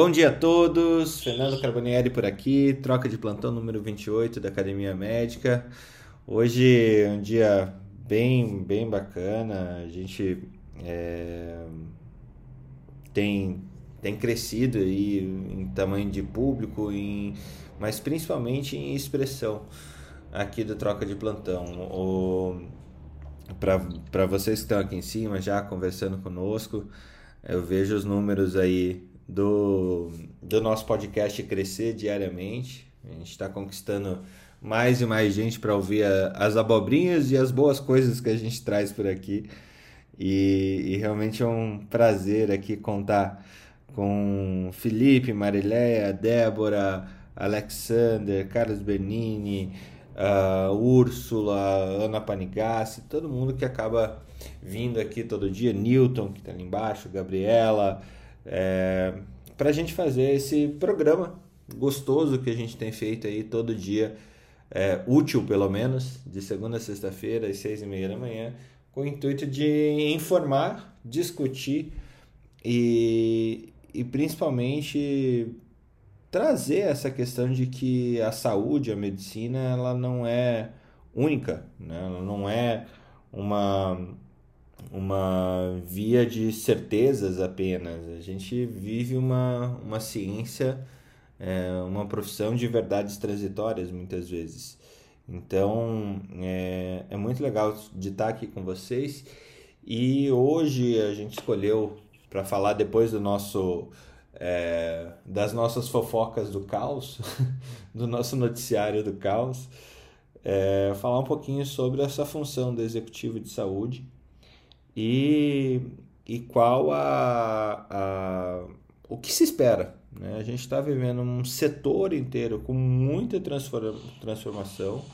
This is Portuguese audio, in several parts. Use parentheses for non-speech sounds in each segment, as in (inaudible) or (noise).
Bom dia a todos, Fernando Carbonieri por aqui, troca de plantão número 28 da Academia Médica. Hoje é um dia bem, bem bacana, a gente é, tem, tem crescido aí em tamanho de público, em, mas principalmente em expressão aqui do Troca de Plantão. Para vocês que estão aqui em cima já conversando conosco, eu vejo os números aí do, do nosso podcast crescer diariamente. A gente está conquistando mais e mais gente para ouvir a, as abobrinhas e as boas coisas que a gente traz por aqui. E, e, realmente é um prazer aqui contar com Felipe, Marileia, Débora, Alexander, Carlos Bernini, uh, Úrsula, Ana Panigassi, todo mundo que acaba vindo aqui todo dia, Newton, que está ali embaixo, Gabriela, é, para a gente fazer esse programa gostoso que a gente tem feito aí todo dia, é, útil pelo menos, de segunda a sexta-feira, às seis e meia da manhã, com o intuito de informar, discutir e, e principalmente trazer essa questão de que a saúde, a medicina, ela não é única, né? ela não é uma uma via de certezas apenas. A gente vive uma, uma ciência, é, uma profissão de verdades transitórias muitas vezes. Então é, é muito legal de estar aqui com vocês. E hoje a gente escolheu para falar depois do nosso é, das nossas fofocas do caos, (laughs) do nosso noticiário do caos, é, falar um pouquinho sobre essa função do executivo de saúde e, e qual a, a, o que se espera. Né? A gente está vivendo um setor inteiro com muita transformação,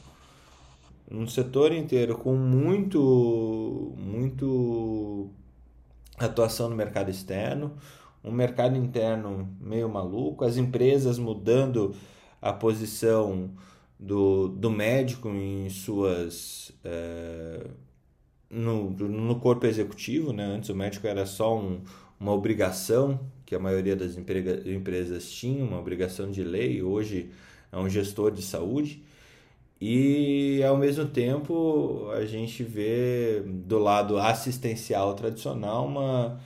um setor inteiro com muito, muito atuação no mercado externo, um mercado interno meio maluco, as empresas mudando a posição do, do médico em suas é, no, no corpo executivo, né? Antes o médico era só um, uma obrigação que a maioria das empresas tinha, uma obrigação de lei, hoje é um gestor de saúde. E ao mesmo tempo a gente vê do lado assistencial tradicional uma,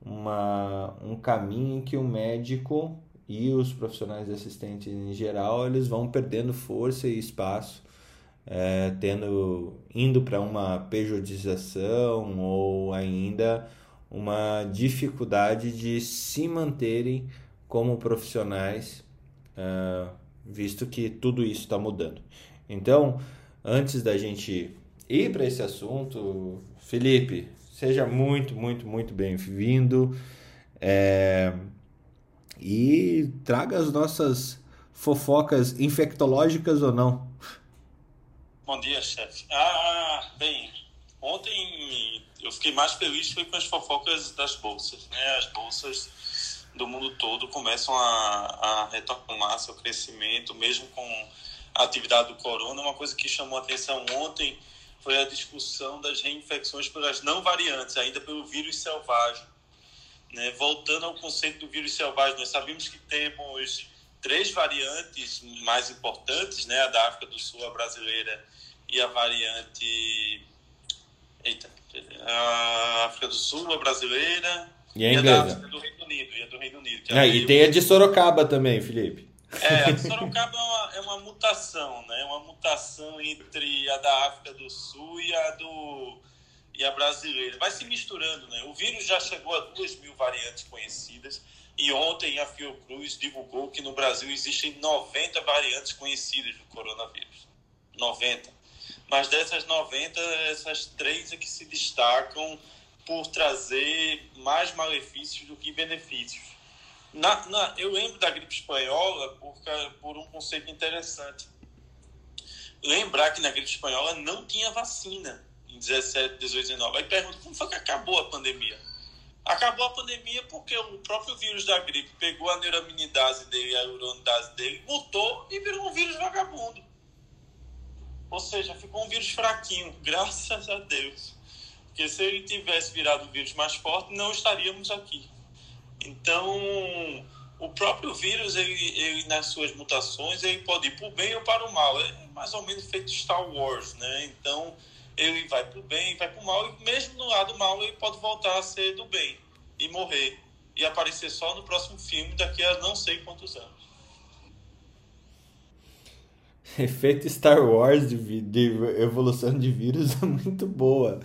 uma, um caminho em que o médico e os profissionais assistentes em geral eles vão perdendo força e espaço é, tendo indo para uma pejotização ou ainda uma dificuldade de se manterem como profissionais, é, visto que tudo isso está mudando. Então, antes da gente ir para esse assunto, Felipe, seja muito, muito, muito bem-vindo é, e traga as nossas fofocas infectológicas ou não. Bom dia, chefe. Ah, bem, ontem eu fiquei mais feliz foi com as fofocas das bolsas, né? As bolsas do mundo todo começam a, a retomar seu crescimento, mesmo com a atividade do corona. Uma coisa que chamou a atenção ontem foi a discussão das reinfecções pelas não variantes, ainda pelo vírus selvagem. Né? Voltando ao conceito do vírus selvagem, nós sabemos que temos três variantes mais importantes, né? A da África do Sul, a brasileira e a variante. Eita, a África do Sul, a brasileira. E a inglesa. E a do Reino Unido. E, a do Reino Unido, é, e tem a de Sorocaba também, Felipe. É, a de (laughs) Sorocaba é uma, é uma mutação, né? Uma mutação entre a da África do Sul e a do e a brasileira. Vai se misturando, né? O vírus já chegou a duas mil variantes conhecidas e ontem a Fiocruz divulgou que no Brasil existem 90 variantes conhecidas do coronavírus. 90. Mas dessas 90, essas três é que se destacam por trazer mais malefícios do que benefícios. Na, na, eu lembro da gripe espanhola por, por um conceito interessante. Lembrar que na gripe espanhola não tinha vacina em 17, 18, 19. Aí pergunto, como foi que acabou a pandemia? Acabou a pandemia porque o próprio vírus da gripe pegou a neuraminidase dele, a uronidase dele, mutou e virou um vírus vagabundo. Ou seja, ficou um vírus fraquinho, (laughs) graças a Deus. Porque se ele tivesse virado um vírus mais forte, não estaríamos aqui. Então, o próprio vírus, ele, ele nas suas mutações, ele pode ir para o bem ou para o mal. É mais ou menos feito Star Wars, né? Então, ele vai para o bem, vai para o mal, e mesmo no lado mal, ele pode voltar a ser do bem e morrer. E aparecer só no próximo filme daqui a não sei quantos anos. (laughs) Efeito Star Wars de, de evolução de vírus é muito boa.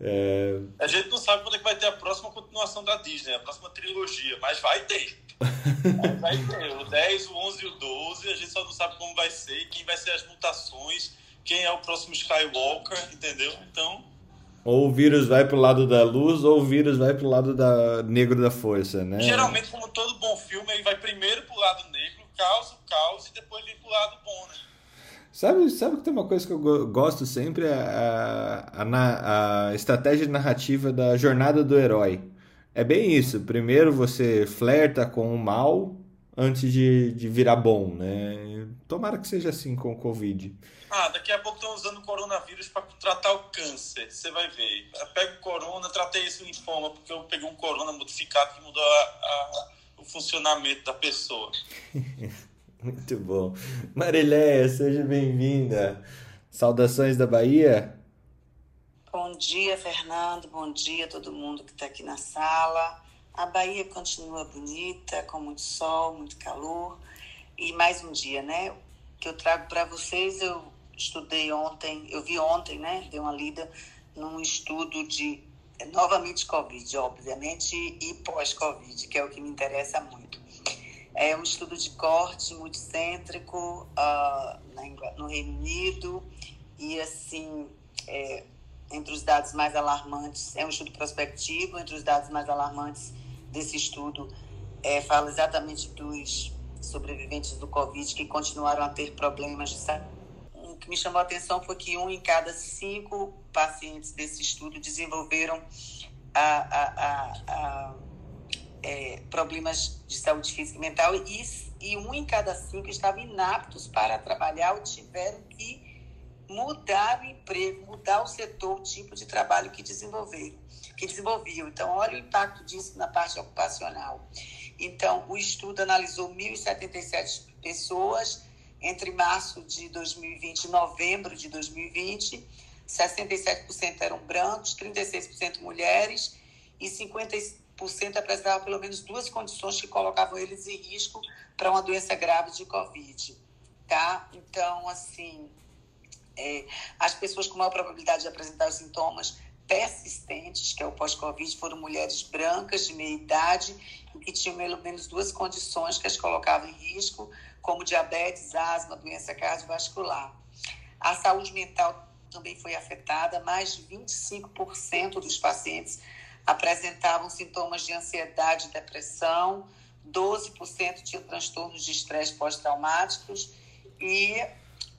É... A gente não sabe quando é que vai ter a próxima continuação da Disney, a próxima trilogia, mas vai ter. (laughs) vai ter. O 10, o 11 e o 12, a gente só não sabe como vai ser, quem vai ser as mutações, quem é o próximo Skywalker, entendeu? Então. Ou o vírus vai pro lado da luz, ou o vírus vai pro lado da negro da força, né? Geralmente, como todo bom filme, ele vai primeiro pro lado negro, causa o caos, e depois vem pro lado bom, né? Sabe, sabe que tem uma coisa que eu gosto sempre? A, a, a, a estratégia narrativa da jornada do herói. É bem isso. Primeiro você flerta com o mal antes de, de virar bom, né? Tomara que seja assim com o Covid. Ah, daqui a pouco estão usando o coronavírus para tratar o câncer. Você vai ver. Eu pego o corona, tratei esse linfoma, porque eu peguei um corona modificado que mudou a, a, o funcionamento da pessoa. (laughs) Muito bom. Mariléia, seja bem-vinda. Saudações da Bahia. Bom dia, Fernando. Bom dia a todo mundo que está aqui na sala. A Bahia continua bonita, com muito sol, muito calor. E mais um dia, né? Que eu trago para vocês, eu estudei ontem, eu vi ontem, né? Dei uma lida num estudo de novamente Covid, obviamente, e pós-Covid, que é o que me interessa muito. É um estudo de corte multicêntrico uh, no Reino Unido e, assim, é, entre os dados mais alarmantes, é um estudo prospectivo, entre os dados mais alarmantes desse estudo, é, fala exatamente dos sobreviventes do Covid que continuaram a ter problemas de saúde. O que me chamou a atenção foi que um em cada cinco pacientes desse estudo desenvolveram a, a, a, é, problemas de saúde física e mental e, e um em cada cinco estavam inaptos para trabalhar ou tiveram que mudar o emprego, mudar o setor, o tipo de trabalho que desenvolveram, que desenvolviam. Então, olha o impacto disso na parte ocupacional. Então, o estudo analisou 1.077 pessoas entre março de 2020 e novembro de 2020. 67% eram brancos, 36% mulheres e 50 apresentavam pelo menos duas condições que colocavam eles em risco para uma doença grave de Covid. Tá? Então, assim, é, as pessoas com maior probabilidade de apresentar os sintomas persistentes, que é o pós-Covid, foram mulheres brancas de meia idade e que tinham pelo menos duas condições que as colocavam em risco, como diabetes, asma, doença cardiovascular. A saúde mental também foi afetada, mais de 25% dos pacientes apresentavam sintomas de ansiedade e depressão, 12% tinham transtornos de estresse pós-traumáticos. E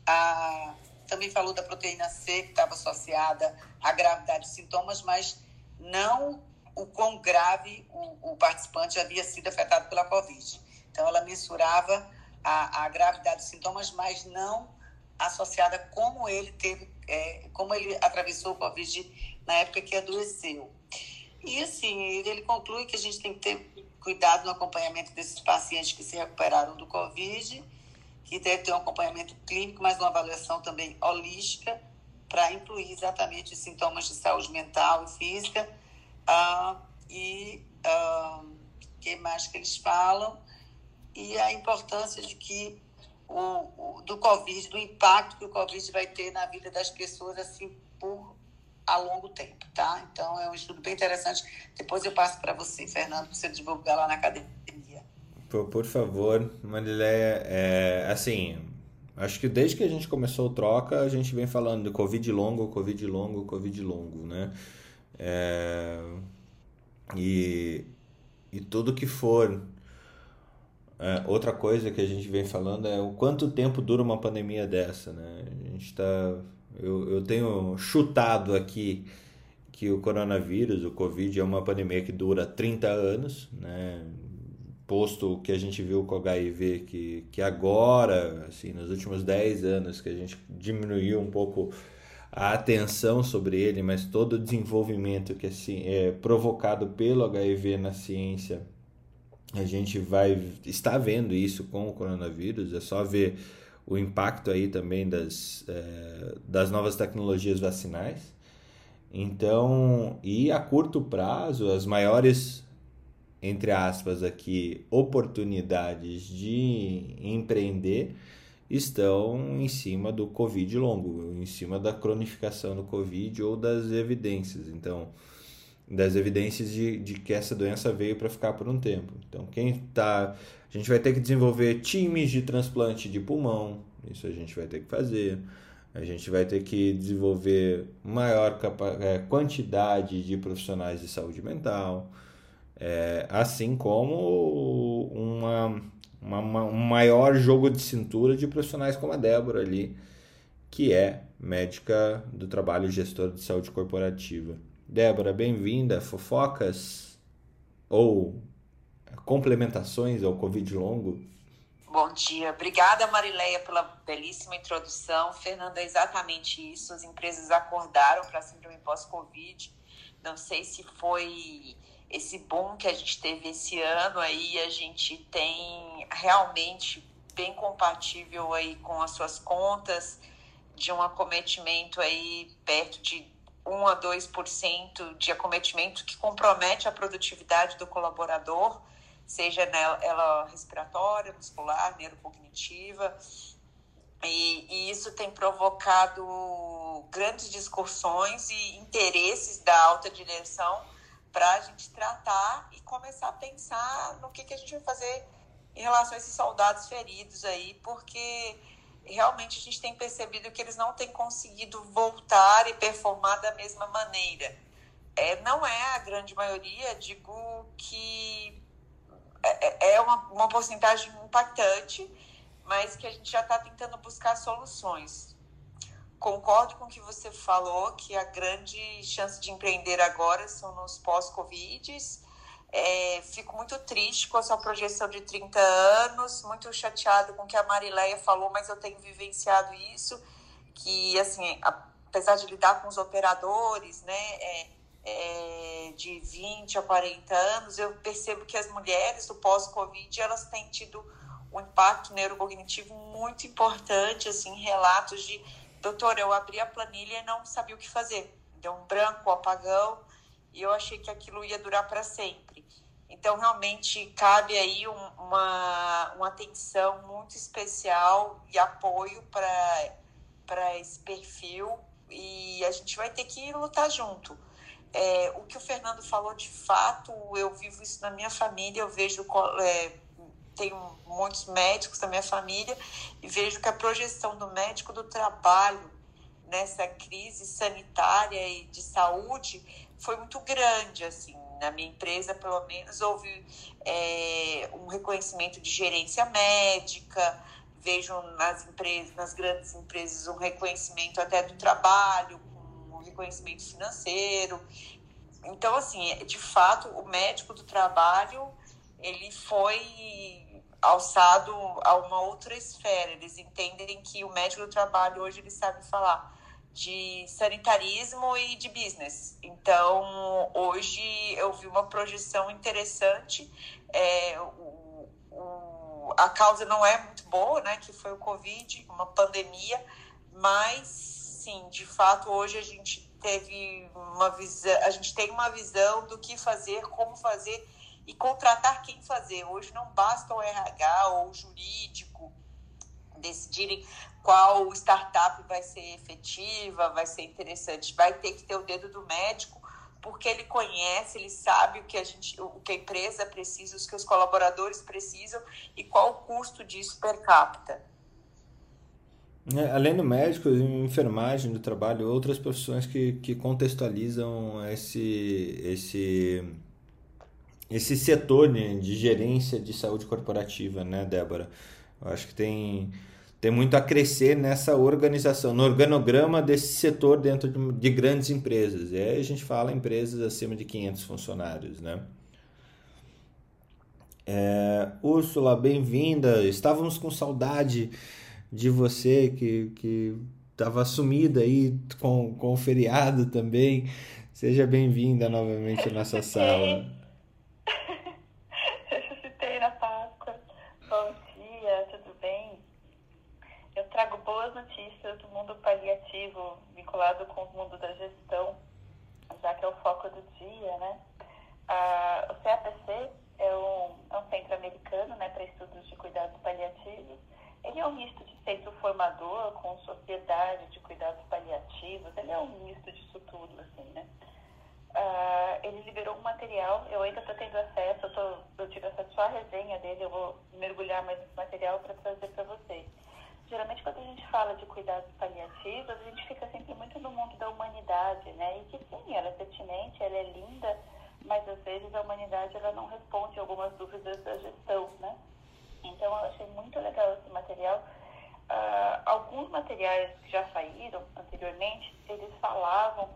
a, também falou da proteína C, que estava associada à gravidade de sintomas, mas não o quão grave o, o participante havia sido afetado pela Covid. Então, ela mensurava a, a gravidade de sintomas, mas não associada como ele teve, é, como ele atravessou o Covid na época que adoeceu. E assim, ele conclui que a gente tem que ter cuidado no acompanhamento desses pacientes que se recuperaram do Covid, que deve ter um acompanhamento clínico, mas uma avaliação também holística para incluir exatamente os sintomas de saúde mental e física. Ah, e o ah, que mais que eles falam? E a importância de que o, o, do Covid, do impacto que o Covid vai ter na vida das pessoas assim por a longo tempo, tá? Então é um estudo bem interessante. Depois eu passo para você, Fernando, para você divulgar lá na academia. Por, por favor, Marileia, é, assim, acho que desde que a gente começou o troca, a gente vem falando de Covid longo, Covid longo, Covid longo, né? É, e, e tudo que for. É, outra coisa que a gente vem falando é o quanto tempo dura uma pandemia dessa, né? A gente tá. Eu, eu tenho chutado aqui que o coronavírus, o Covid, é uma pandemia que dura 30 anos, né? Posto que a gente viu com o HIV, que, que agora, assim, nos últimos 10 anos, que a gente diminuiu um pouco a atenção sobre ele, mas todo o desenvolvimento que assim, é provocado pelo HIV na ciência, a gente vai estar vendo isso com o coronavírus, é só ver o impacto aí também das, é, das novas tecnologias vacinais. Então, e a curto prazo, as maiores, entre aspas, aqui, oportunidades de empreender estão em cima do Covid longo, em cima da cronificação do Covid ou das evidências. Então, das evidências de, de que essa doença veio para ficar por um tempo. Então, quem tá. A gente vai ter que desenvolver times de transplante de pulmão, isso a gente vai ter que fazer. A gente vai ter que desenvolver maior é, quantidade de profissionais de saúde mental, é, assim como uma uma, um maior jogo de cintura de profissionais como a Débora ali, que é médica do trabalho gestora de saúde corporativa. Débora, bem-vinda. Fofocas ou complementações ao Covid longo? Bom dia. Obrigada, Marileia, pela belíssima introdução. Fernanda, é exatamente isso. As empresas acordaram para a síndrome pós-Covid. Não sei se foi esse boom que a gente teve esse ano aí, a gente tem realmente bem compatível aí com as suas contas, de um acometimento aí perto de 1 a 2% de acometimento que compromete a produtividade do colaborador, seja ela respiratória, muscular, neurocognitiva. E, e isso tem provocado grandes discussões e interesses da alta direção para a gente tratar e começar a pensar no que, que a gente vai fazer em relação a esses soldados feridos aí, porque realmente a gente tem percebido que eles não têm conseguido voltar e performar da mesma maneira. É, não é a grande maioria, digo que é, é, é uma, uma porcentagem impactante, mas que a gente já está tentando buscar soluções. Concordo com o que você falou, que a grande chance de empreender agora são nos pós-Covids. É, fico muito triste com a sua projeção de 30 anos, muito chateado com o que a Marileia falou, mas eu tenho vivenciado isso, que, assim, apesar de lidar com os operadores, né, é, é, de 20 a 40 anos, eu percebo que as mulheres do pós-Covid, elas têm tido um impacto neurocognitivo muito importante, assim, relatos de doutor, eu abri a planilha e não sabia o que fazer. Deu um branco, um apagão, e eu achei que aquilo ia durar para sempre. Então, realmente, cabe aí um, uma, uma atenção muito especial e apoio para esse perfil, e a gente vai ter que lutar junto. É, o que o Fernando falou, de fato, eu vivo isso na minha família, eu vejo é, tenho muitos médicos da minha família e vejo que a projeção do médico do trabalho nessa crise sanitária e de saúde foi muito grande, assim, na minha empresa, pelo menos, houve é, um reconhecimento de gerência médica, vejo nas empresas, nas grandes empresas, um reconhecimento até do trabalho, um reconhecimento financeiro. Então, assim, de fato, o médico do trabalho, ele foi alçado a uma outra esfera. Eles entendem que o médico do trabalho hoje ele sabe falar de sanitarismo e de business. Então, hoje eu vi uma projeção interessante. É, o, o, a causa não é muito boa, né? Que foi o Covid, uma pandemia, mas sim, de fato, hoje a gente teve uma visão, a gente tem uma visão do que fazer, como fazer e contratar quem fazer. Hoje não basta o RH ou o jurídico decidirem qual startup vai ser efetiva, vai ser interessante. Vai ter que ter o dedo do médico, porque ele conhece, ele sabe o que a gente, o que a empresa precisa, os que os colaboradores precisam e qual o custo disso per capita. É, além do médico, enfermagem do trabalho, outras profissões que, que contextualizam esse, esse, esse setor de gerência de saúde corporativa, né, Débora? Eu acho que tem, tem muito a crescer nessa organização, no organograma desse setor dentro de, de grandes empresas. E aí a gente fala empresas acima de 500 funcionários, né? É, Úrsula, bem-vinda. Estávamos com saudade de você que que estava sumida aí com, com o feriado também. Seja bem-vinda novamente à nossa sala. (laughs) Ressuscitei na Páscoa. Bom dia, tudo bem? Eu trago boas notícias do mundo paliativo vinculado com o mundo da gestão, já que é o foco do dia, né? Ah, o CAPC é um, é um centro americano né, para estudos de cuidados paliativos ele é um misto de centro formador com sociedade de cuidados paliativos, ele é um misto disso tudo, assim, né? Uh, ele liberou um material, eu ainda estou tendo acesso, eu, tô, eu tive acesso só à resenha dele, eu vou mergulhar mais nesse material para trazer para vocês. Geralmente, quando a gente fala de cuidados paliativos, a gente fica sempre muito no mundo da humanidade, né? E que sim, ela é pertinente, ela é linda, mas às vezes a humanidade ela não responde algumas dúvidas da gestão, né? Então, eu achei muito legal esse material. Uh, alguns materiais que já saíram anteriormente, eles falavam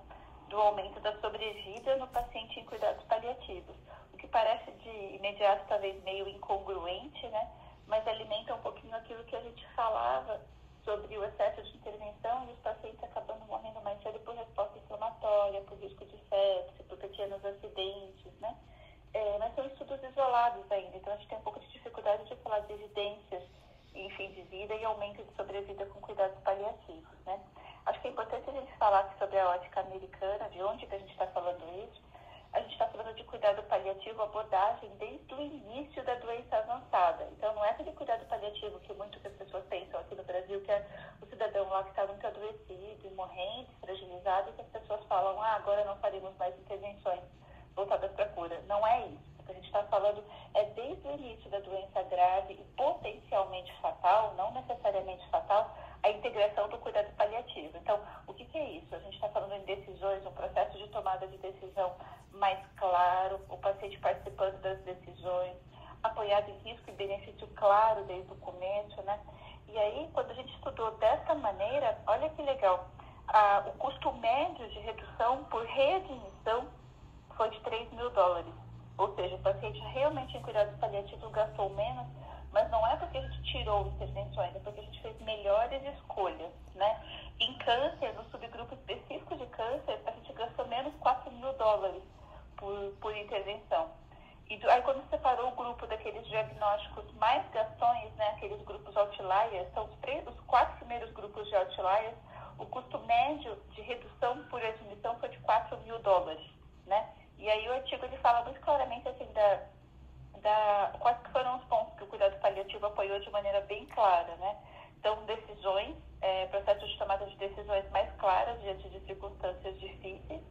do aumento da sobrevida no paciente em cuidados paliativos, o que parece de imediato talvez meio incongruente, né? Mas alimenta um pouquinho aquilo que a gente falava sobre o excesso de intervenção e os pacientes acabando morrendo mais cedo por resposta inflamatória, por risco de sepse, por pequenos acidentes, né? É, mas são estudos isolados ainda, então a gente tem um pouco de dificuldade de falar de evidências em fim de vida e aumento de sobrevida com cuidados paliativos, né? Acho que é importante a gente falar sobre a ótica americana, de onde que a gente está falando isso. A gente está falando de cuidado paliativo, abordagem desde o início da doença avançada. Então, não é aquele cuidado paliativo que muitas pessoas pensam aqui no Brasil, que é o cidadão lá que está muito adoecido morrendo, fragilizado, e que as pessoas falam, ah, agora não faremos mais intervenções voltadas para cura. Não é isso. O que a gente está falando é desde o início da doença grave e potencialmente fatal, não necessariamente fatal, a integração do cuidado paliativo. Então, o que, que é isso? A gente está falando em decisões, um processo de tomada de decisão mais claro, o paciente participando das decisões, apoiado em risco e benefício claro desde o começo, né? E aí, quando a gente estudou dessa maneira, olha que legal, ah, o custo médio de redução por readmissão foi de 3 mil dólares. Ou seja, o paciente realmente em cuidados paliativos gastou menos, mas não é porque a gente tirou intervenções, é porque a gente fez melhores escolhas, né? Em câncer, no subgrupo específico de câncer, a gente gastou menos 4 mil dólares por, por intervenção. E aí, quando separou o grupo daqueles diagnósticos mais gastões, né, aqueles grupos outliers, são os, três, os quatro primeiros grupos de outliers, o custo médio de redução por admissão foi de 4 mil dólares, né? E aí o artigo ele fala muito claramente assim da, da quais foram os pontos que o cuidado paliativo apoiou de maneira bem clara, né? Então, decisões, é, processos de tomada de decisões mais claras diante de circunstâncias difíceis,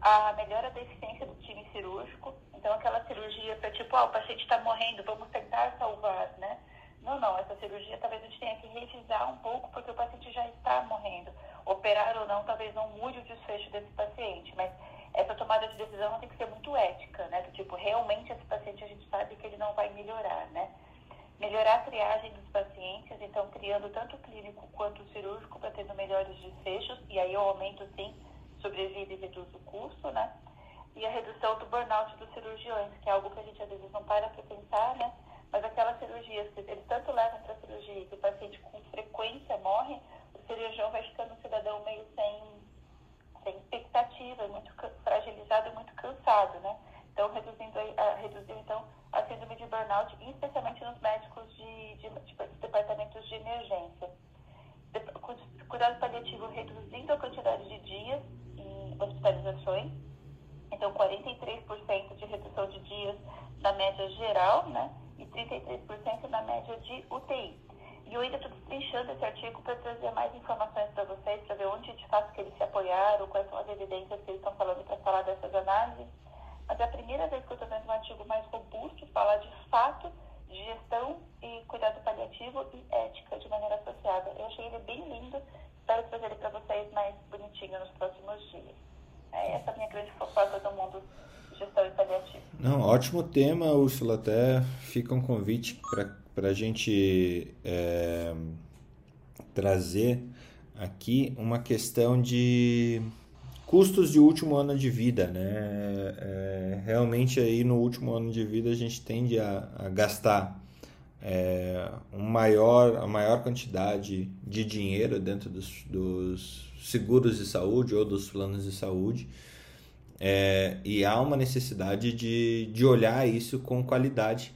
a melhora da eficiência do time cirúrgico, então aquela cirurgia para tipo, ah, o paciente está morrendo, vamos tentar salvar, né? Não, não, essa cirurgia talvez a gente tenha que revisar um pouco porque o paciente já está morrendo. Operar ou não talvez não mude o desfecho desse paciente, mas essa tomada de decisão tem que ser muito ética, né? Do tipo, realmente esse paciente a gente sabe que ele não vai melhorar, né? Melhorar a triagem dos pacientes, então criando tanto o clínico quanto o cirúrgico para tendo melhores desfechos, e aí eu aumento sim sobrevida e reduz o custo, né? E a redução do burnout dos cirurgiões, que é algo que a gente às vezes não para para pensar, né? Mas aquelas cirurgias que eles tanto levam para a cirurgia que o paciente com frequência morre, o cirurgião vai ficando um cidadão meio sem sem expectativa, muito fragilizado e muito cansado, né? Então, reduzindo, a, reduziu, então, a síndrome de burnout, especialmente nos médicos de, de, de, de departamentos de emergência. De, cuidado paliativo reduzindo a quantidade de dias em hospitalizações, então 43% de redução de dias na média geral, né? E 33% na média de UTI. E eu ainda estou destrinchando esse artigo para trazer mais informações para vocês, para ver onde de fato que eles se apoiaram, quais são as evidências que eles estão falando para falar dessas análises. Mas é a primeira vez que eu estou vendo um artigo mais robusto falar de fato de gestão e cuidado paliativo e ética de maneira associada. Eu achei ele bem lindo, espero trazer ele para vocês mais bonitinho nos próximos dias. É essa é a minha grande fofoca do mundo de gestão e paliativo. Não, ótimo tema, Úrsula. Até fica um convite para a gente é, trazer aqui uma questão de custos de último ano de vida, né? É, realmente aí no último ano de vida a gente tende a, a gastar é, um maior, a maior quantidade de dinheiro dentro dos, dos seguros de saúde ou dos planos de saúde. É, e há uma necessidade de, de olhar isso com qualidade.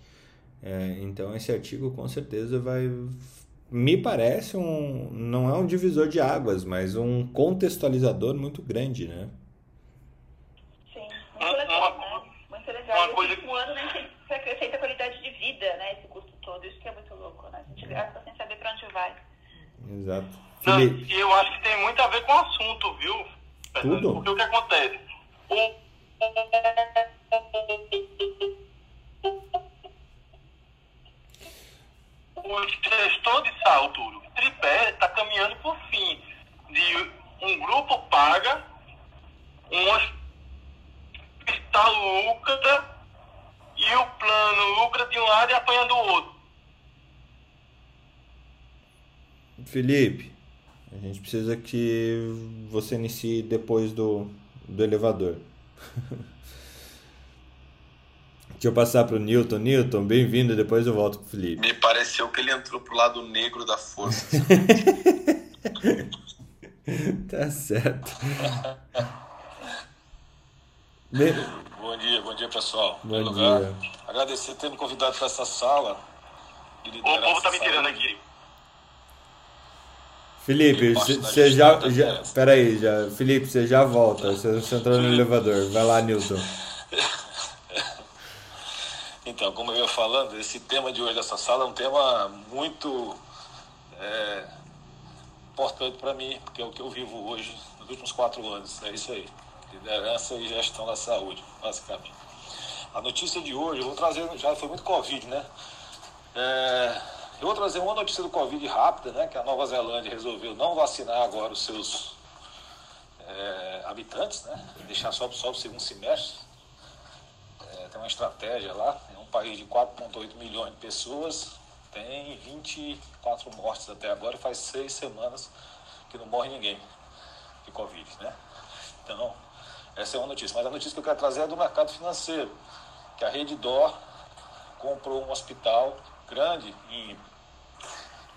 É, então esse artigo com certeza vai, me parece um não é um divisor de águas, mas um contextualizador muito grande, né? Sim, muito legal, né? Muito legal. Uma coisa... Um ano né, você acrescenta qualidade de vida, né? Esse custo todo, isso que é muito louco, né? A gente gasta sem saber para onde vai. Exato. Não, e eu acho que tem muito a ver com o assunto, viu? Tudo? Porque o que acontece? O o gestor de saúde, o tripé, está caminhando por fim. De um grupo paga, um hospital lucra e o plano lucra de um lado e apanha do outro. Felipe, a gente precisa que você inicie depois do, do elevador. (laughs) Deixa eu passar para o Newton. Newton, bem-vindo. Depois eu volto para o Felipe. Me pareceu que ele entrou pro lado negro da força. (laughs) (laughs) tá certo. Bom dia, bom dia pessoal. Bom lugar, dia. Agradecer ter me convidado para essa sala. O povo tá me tirando aqui. Felipe, você já, já. Peraí, já. Felipe, você já volta. Você entrou no elevador. Vai lá, Newton. (laughs) Então, como eu ia falando, esse tema de hoje dessa sala é um tema muito é, importante para mim, porque é o que eu vivo hoje, nos últimos quatro anos. É isso aí. Liderança e gestão da saúde, basicamente. A notícia de hoje, eu vou trazer, já foi muito Covid, né? É, eu vou trazer uma notícia do Covid rápida, né? Que a Nova Zelândia resolveu não vacinar agora os seus é, habitantes, né? Deixar só, só o segundo semestre. É, tem uma estratégia lá, um país de 4,8 milhões de pessoas, tem 24 mortes até agora e faz seis semanas que não morre ninguém de Covid, né? Então, essa é uma notícia. Mas a notícia que eu quero trazer é do mercado financeiro, que a Rede Dor comprou um hospital grande em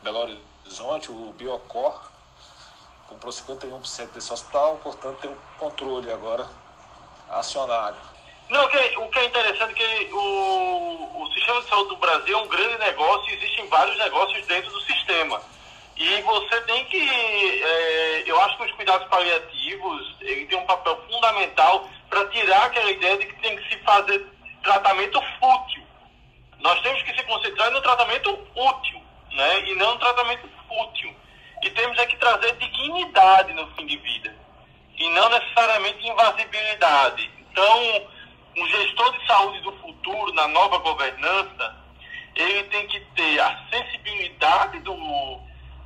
Belo Horizonte, o Biocor, comprou 51% desse hospital, portanto tem um controle agora acionário não, o que, é, o que é interessante é que o, o sistema de saúde do Brasil é um grande negócio e existem vários negócios dentro do sistema. E você tem que, é, eu acho que os cuidados paliativos, ele tem um papel fundamental para tirar aquela ideia de que tem que se fazer tratamento fútil. Nós temos que se concentrar no tratamento útil, né? E não no tratamento fútil. E temos é que trazer dignidade no fim de vida. E não necessariamente invasibilidade. Então, um gestor de saúde do futuro, na nova governança, ele tem que ter a sensibilidade do,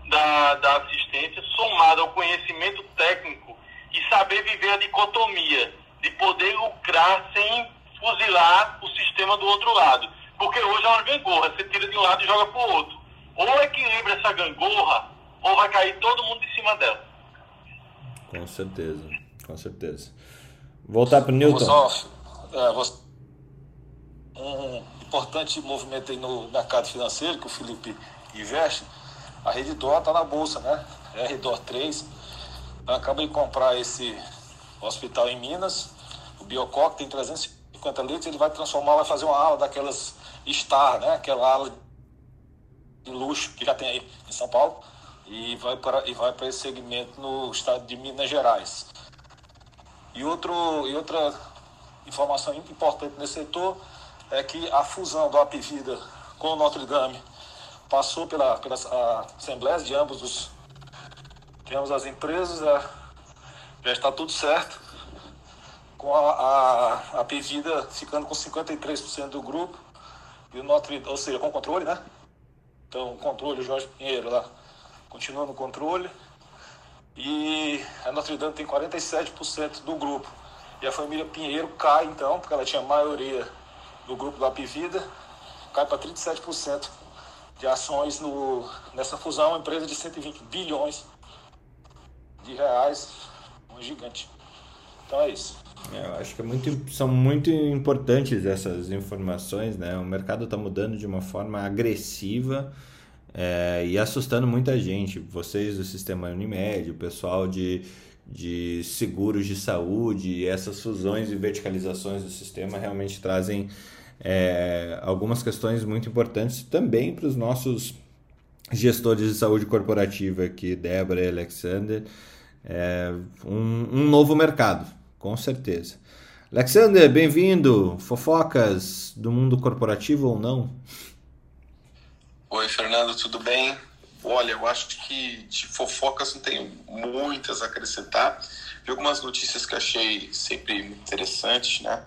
da, da assistência somada ao conhecimento técnico e saber viver a dicotomia de poder lucrar sem fuzilar o sistema do outro lado. Porque hoje é uma gangorra, você tira de um lado e joga para o outro. Ou equilibra essa gangorra, ou vai cair todo mundo de cima dela. Com certeza, com certeza. Voltar para o Newton é, um importante movimento aí no mercado financeiro que o Felipe investe, a Rede Dor está na bolsa, né? RDOR 3. Acabei de comprar esse hospital em Minas, o Biococ tem 350 litros, ele vai transformar, vai fazer uma ala daquelas Star, né? Aquela ala de luxo que já tem aí em São Paulo e vai para e vai para esse segmento no estado de Minas Gerais. E outro e outra informação importante nesse setor é que a fusão do Apivida com o Notre Dame passou pela, pela assembleia de ambos os ambas as empresas, já, já está tudo certo, com a, a, a ficando com 53% do grupo E o Notre, ou seja, com controle, né? Então, controle, o Jorge Pinheiro lá continua no controle. E a Notre Dame tem 47% do grupo. E a família Pinheiro cai, então, porque ela tinha maioria do grupo da Pivida, cai para 37% de ações no, nessa fusão, uma empresa de 120 bilhões de reais, um gigante. Então é isso. É, eu acho que é muito, são muito importantes essas informações, né? O mercado está mudando de uma forma agressiva é, e assustando muita gente. Vocês do sistema Unimed, o pessoal de, de seguros de saúde, essas fusões e verticalizações do sistema realmente trazem é, algumas questões muito importantes também para os nossos gestores de saúde corporativa aqui, Débora e Alexander. É, um, um novo mercado, com certeza. Alexander, bem-vindo. Fofocas do mundo corporativo ou não? Oi, Fernando, tudo bem? Olha, eu acho que de fofocas não tenho muitas a acrescentar. Vi algumas notícias que achei sempre interessantes, né?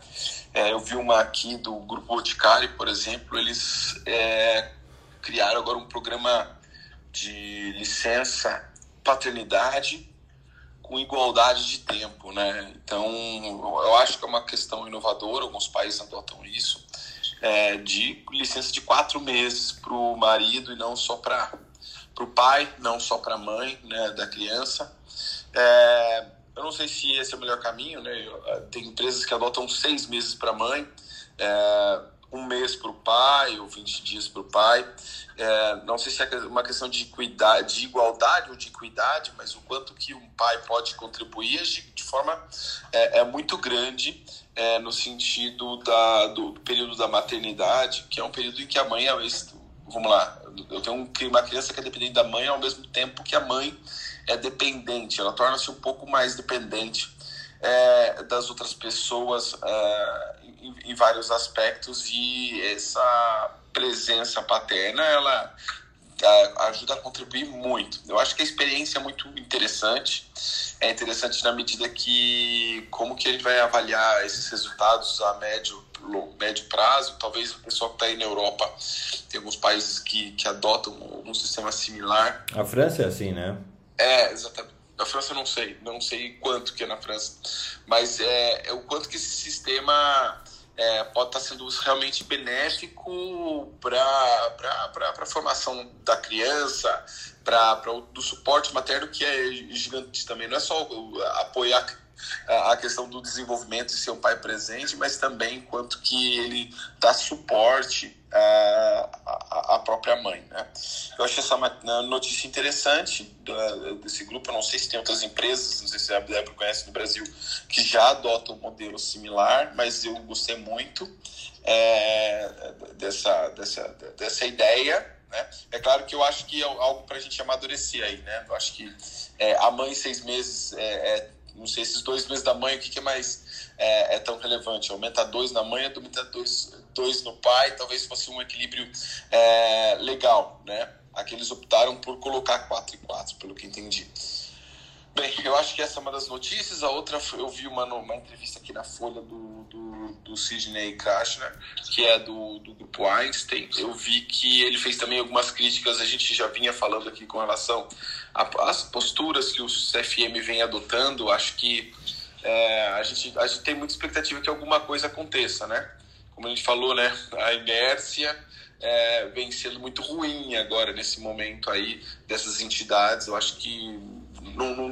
É, eu vi uma aqui do Grupo Boticário, por exemplo, eles é, criaram agora um programa de licença paternidade com igualdade de tempo, né? Então, eu acho que é uma questão inovadora, alguns países adotam isso, é, de licença de quatro meses para o marido e não só para o pai, não só para a mãe né, da criança. É, eu não sei se esse é o melhor caminho, né? Tem empresas que adotam seis meses para a mãe, é, um mês para o pai ou 20 dias para o pai. É, não sei se é uma questão de, cuidar, de igualdade ou de equidade, mas o quanto que um pai pode contribuir de, de forma é, é, muito grande é, no sentido da, do, do, período da maternidade, que é um período em que a mãe, vamos lá, eu tenho uma criança que é dependente da mãe ao mesmo tempo que a mãe é dependente, ela torna-se um pouco mais dependente é, das outras pessoas é, em, em, vários aspectos e essa presença paterna ela ajuda a contribuir muito. Eu acho que a experiência é muito interessante. É interessante na medida que como que a gente vai avaliar esses resultados a médio médio prazo. Talvez o pessoal que está aí na Europa tem alguns países que, que adotam um sistema similar. A França é assim, né? É, exatamente. Na França eu não sei, não sei quanto que é na França, mas é, é o quanto que esse sistema é, pode estar sendo realmente benéfico para a formação da criança, para do suporte materno que é gigante também. Não é só apoiar a questão do desenvolvimento e ser um pai presente, mas também quanto que ele dá suporte à, própria mãe. Né? Eu achei essa notícia interessante desse grupo. Eu não sei se tem outras empresas, não sei se a Débora conhece no Brasil, que já adotam um modelo similar, mas eu gostei muito é, dessa, dessa, dessa ideia. Né? É claro que eu acho que é algo para a gente amadurecer aí. Né? Eu acho que é, a mãe seis meses é, é não sei, esses dois meses da mãe, o que, que é mais é, é, tão relevante? Aumenta dois na mãe, aumenta dois, dois no pai, talvez fosse um equilíbrio é, legal, né? Aqui eles optaram por colocar 4 e 4, pelo que entendi. Bem, eu acho que essa é uma das notícias. A outra, eu vi uma, uma entrevista aqui na Folha do, do, do Sidney Krashner, que é do, do grupo Einstein. Eu vi que ele fez também algumas críticas, a gente já vinha falando aqui com relação às posturas que o CFM vem adotando. Acho que é, a, gente, a gente tem muita expectativa que alguma coisa aconteça, né? Como a gente falou, né? A inércia é, vem sendo muito ruim agora, nesse momento aí, dessas entidades. Eu acho que não, não,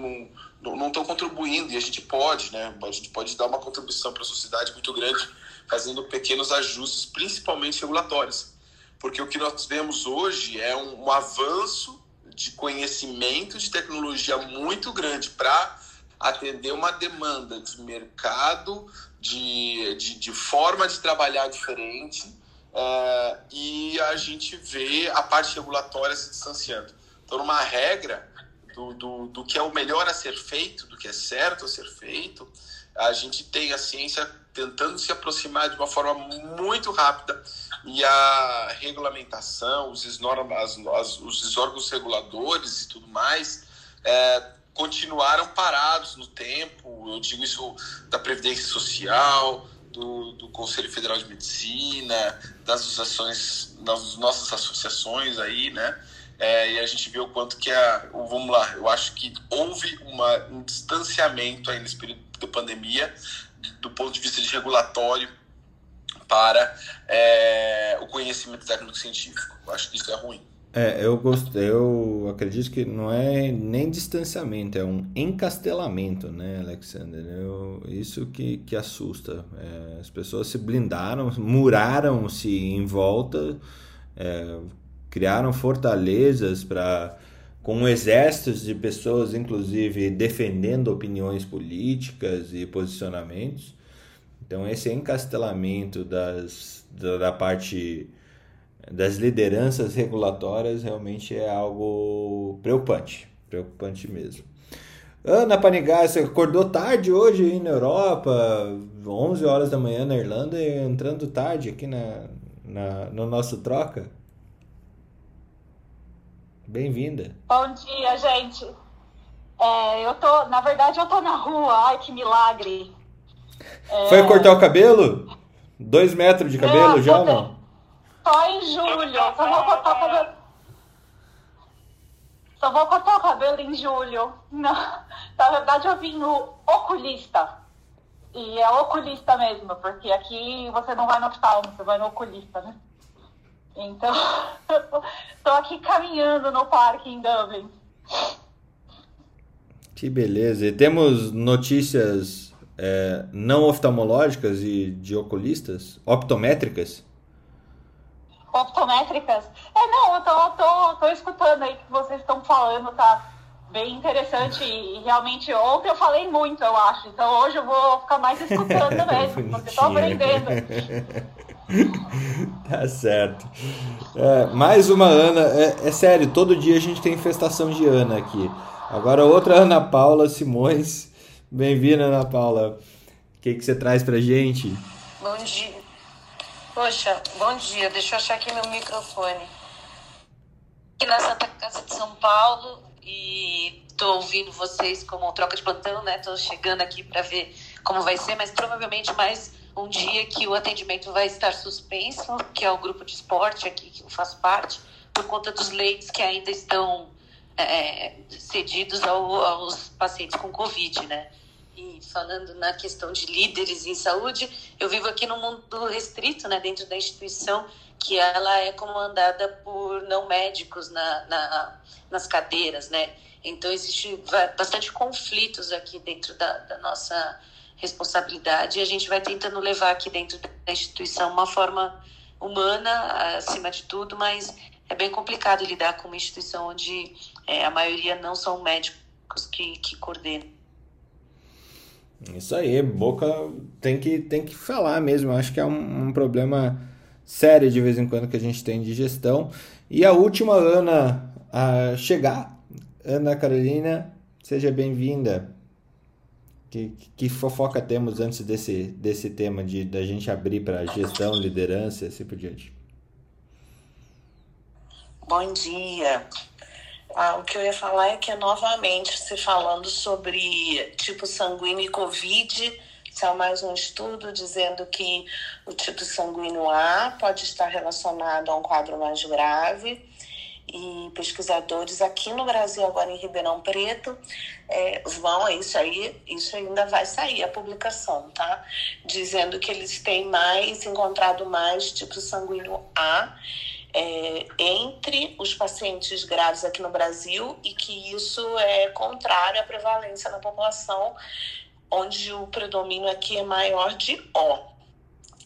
não, não estão contribuindo e a gente pode, né? A gente pode dar uma contribuição para a sociedade muito grande, fazendo pequenos ajustes, principalmente regulatórios. Porque o que nós vemos hoje é um, um avanço de conhecimento de tecnologia muito grande para atender uma demanda de mercado, de, de, de forma de trabalhar diferente, é, e a gente vê a parte regulatória se distanciando. Então, numa regra, do, do, do que é o melhor a ser feito, do que é certo a ser feito, a gente tem a ciência tentando se aproximar de uma forma muito rápida e a regulamentação, os, normas, as, os órgãos reguladores e tudo mais é, continuaram parados no tempo. Eu digo isso da previdência social, do, do Conselho Federal de Medicina, das associações, das nossas associações aí, né? É, e a gente vê o quanto que a. Vamos lá, eu acho que houve uma, um distanciamento aí nesse período da pandemia, do ponto de vista de regulatório, para é, o conhecimento técnico-científico. Eu acho que isso é ruim. É, eu gosto, eu acredito que não é nem distanciamento, é um encastelamento, né, Alexander? Eu, isso que, que assusta. É, as pessoas se blindaram, muraram-se em volta, é, criaram fortalezas para com exércitos de pessoas, inclusive defendendo opiniões políticas e posicionamentos. Então esse encastelamento das, da, da parte das lideranças regulatórias realmente é algo preocupante, preocupante mesmo. Ana Panigá, você acordou tarde hoje aí na Europa, 11 horas da manhã na Irlanda e entrando tarde aqui na, na no nosso troca? Bem-vinda. Bom dia, gente. É, eu tô, na verdade, eu tô na rua. Ai, que milagre. É... Foi cortar o cabelo? Dois metros de cabelo já ou não? Só em julho. Só vou cortar o cabelo. Só vou cortar o cabelo em julho. Não. (laughs) Na verdade, eu vim no oculista. E é oculista mesmo, porque aqui você não vai no oftalmo, você vai no oculista, né? Então, (laughs) estou aqui caminhando no parque em Dublin. Que beleza. E temos notícias é, não oftalmológicas e de oculistas? Optométricas? Optométricas? É, não, eu tô, tô, tô escutando aí que vocês estão falando, tá bem interessante. E realmente ontem eu falei muito, eu acho. Então hoje eu vou ficar mais escutando (laughs) mesmo, porque estou aprendendo. (laughs) tá certo. É, mais uma Ana. É, é, sério, todo dia a gente tem infestação de Ana aqui. Agora outra Ana Paula Simões. Bem-vinda, Ana Paula. O que, que você traz pra gente? Bom dia. Poxa, bom dia. Deixa eu achar aqui meu microfone. Aqui na Santa Casa de São Paulo e tô ouvindo vocês como troca de plantão, né? Tô chegando aqui para ver como vai ser, mas provavelmente mais um dia que o atendimento vai estar suspenso, que é o grupo de esporte aqui que eu faço parte, por conta dos leitos que ainda estão é, cedidos ao, aos pacientes com Covid, né? E falando na questão de líderes em saúde, eu vivo aqui no mundo restrito, né, dentro da instituição, que ela é comandada por não médicos na, na nas cadeiras, né? Então, existe bastante conflitos aqui dentro da, da nossa responsabilidade e a gente vai tentando levar aqui dentro da instituição uma forma humana acima de tudo, mas é bem complicado lidar com uma instituição onde é, a maioria não são médicos que, que coordenam. Isso aí, boca tem que, tem que falar mesmo. Eu acho que é um, um, problema sério de vez em quando que a gente tem de gestão. E a última Ana a chegar, Ana Carolina, seja bem-vinda. Que, que fofoca temos antes desse, desse tema de da gente abrir para gestão, liderança, assim por diante? Bom dia. Ah, o que eu ia falar é que é novamente se falando sobre tipo sanguíneo e Covid, saiu mais um estudo dizendo que o tipo sanguíneo A pode estar relacionado a um quadro mais grave. E pesquisadores aqui no Brasil, agora em Ribeirão Preto, é, vão, isso aí, isso ainda vai sair a publicação, tá? Dizendo que eles têm mais, encontrado mais tipo sanguíneo A é, entre os pacientes graves aqui no Brasil e que isso é contrário à prevalência na população, onde o predomínio aqui é maior de O.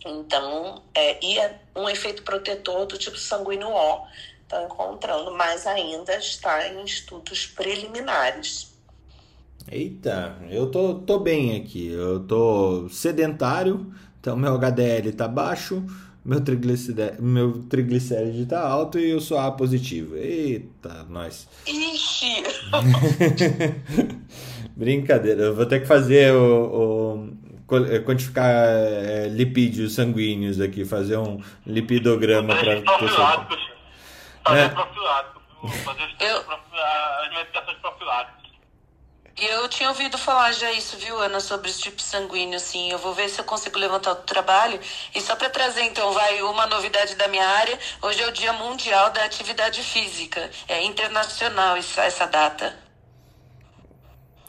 Então, é, e é um efeito protetor do tipo sanguíneo O estão encontrando, mas ainda está em estudos preliminares. Eita, eu tô, tô bem aqui. Eu tô sedentário, então meu HDL tá baixo, meu triglicéride, meu triglicéride tá alto e eu sou A positivo. Eita, nós. Ixi! (laughs) Brincadeira, eu vou ter que fazer o, o quantificar é, lipídios sanguíneos aqui, fazer um lipidograma para fazer é. profilático, fazer eu... as medicações profiláticas. E eu tinha ouvido falar já isso, viu, Ana, sobre os tipos sanguíneos, sim. Eu vou ver se eu consigo levantar o trabalho. E só para trazer, então, vai uma novidade da minha área. Hoje é o Dia Mundial da Atividade Física. É internacional essa, essa data.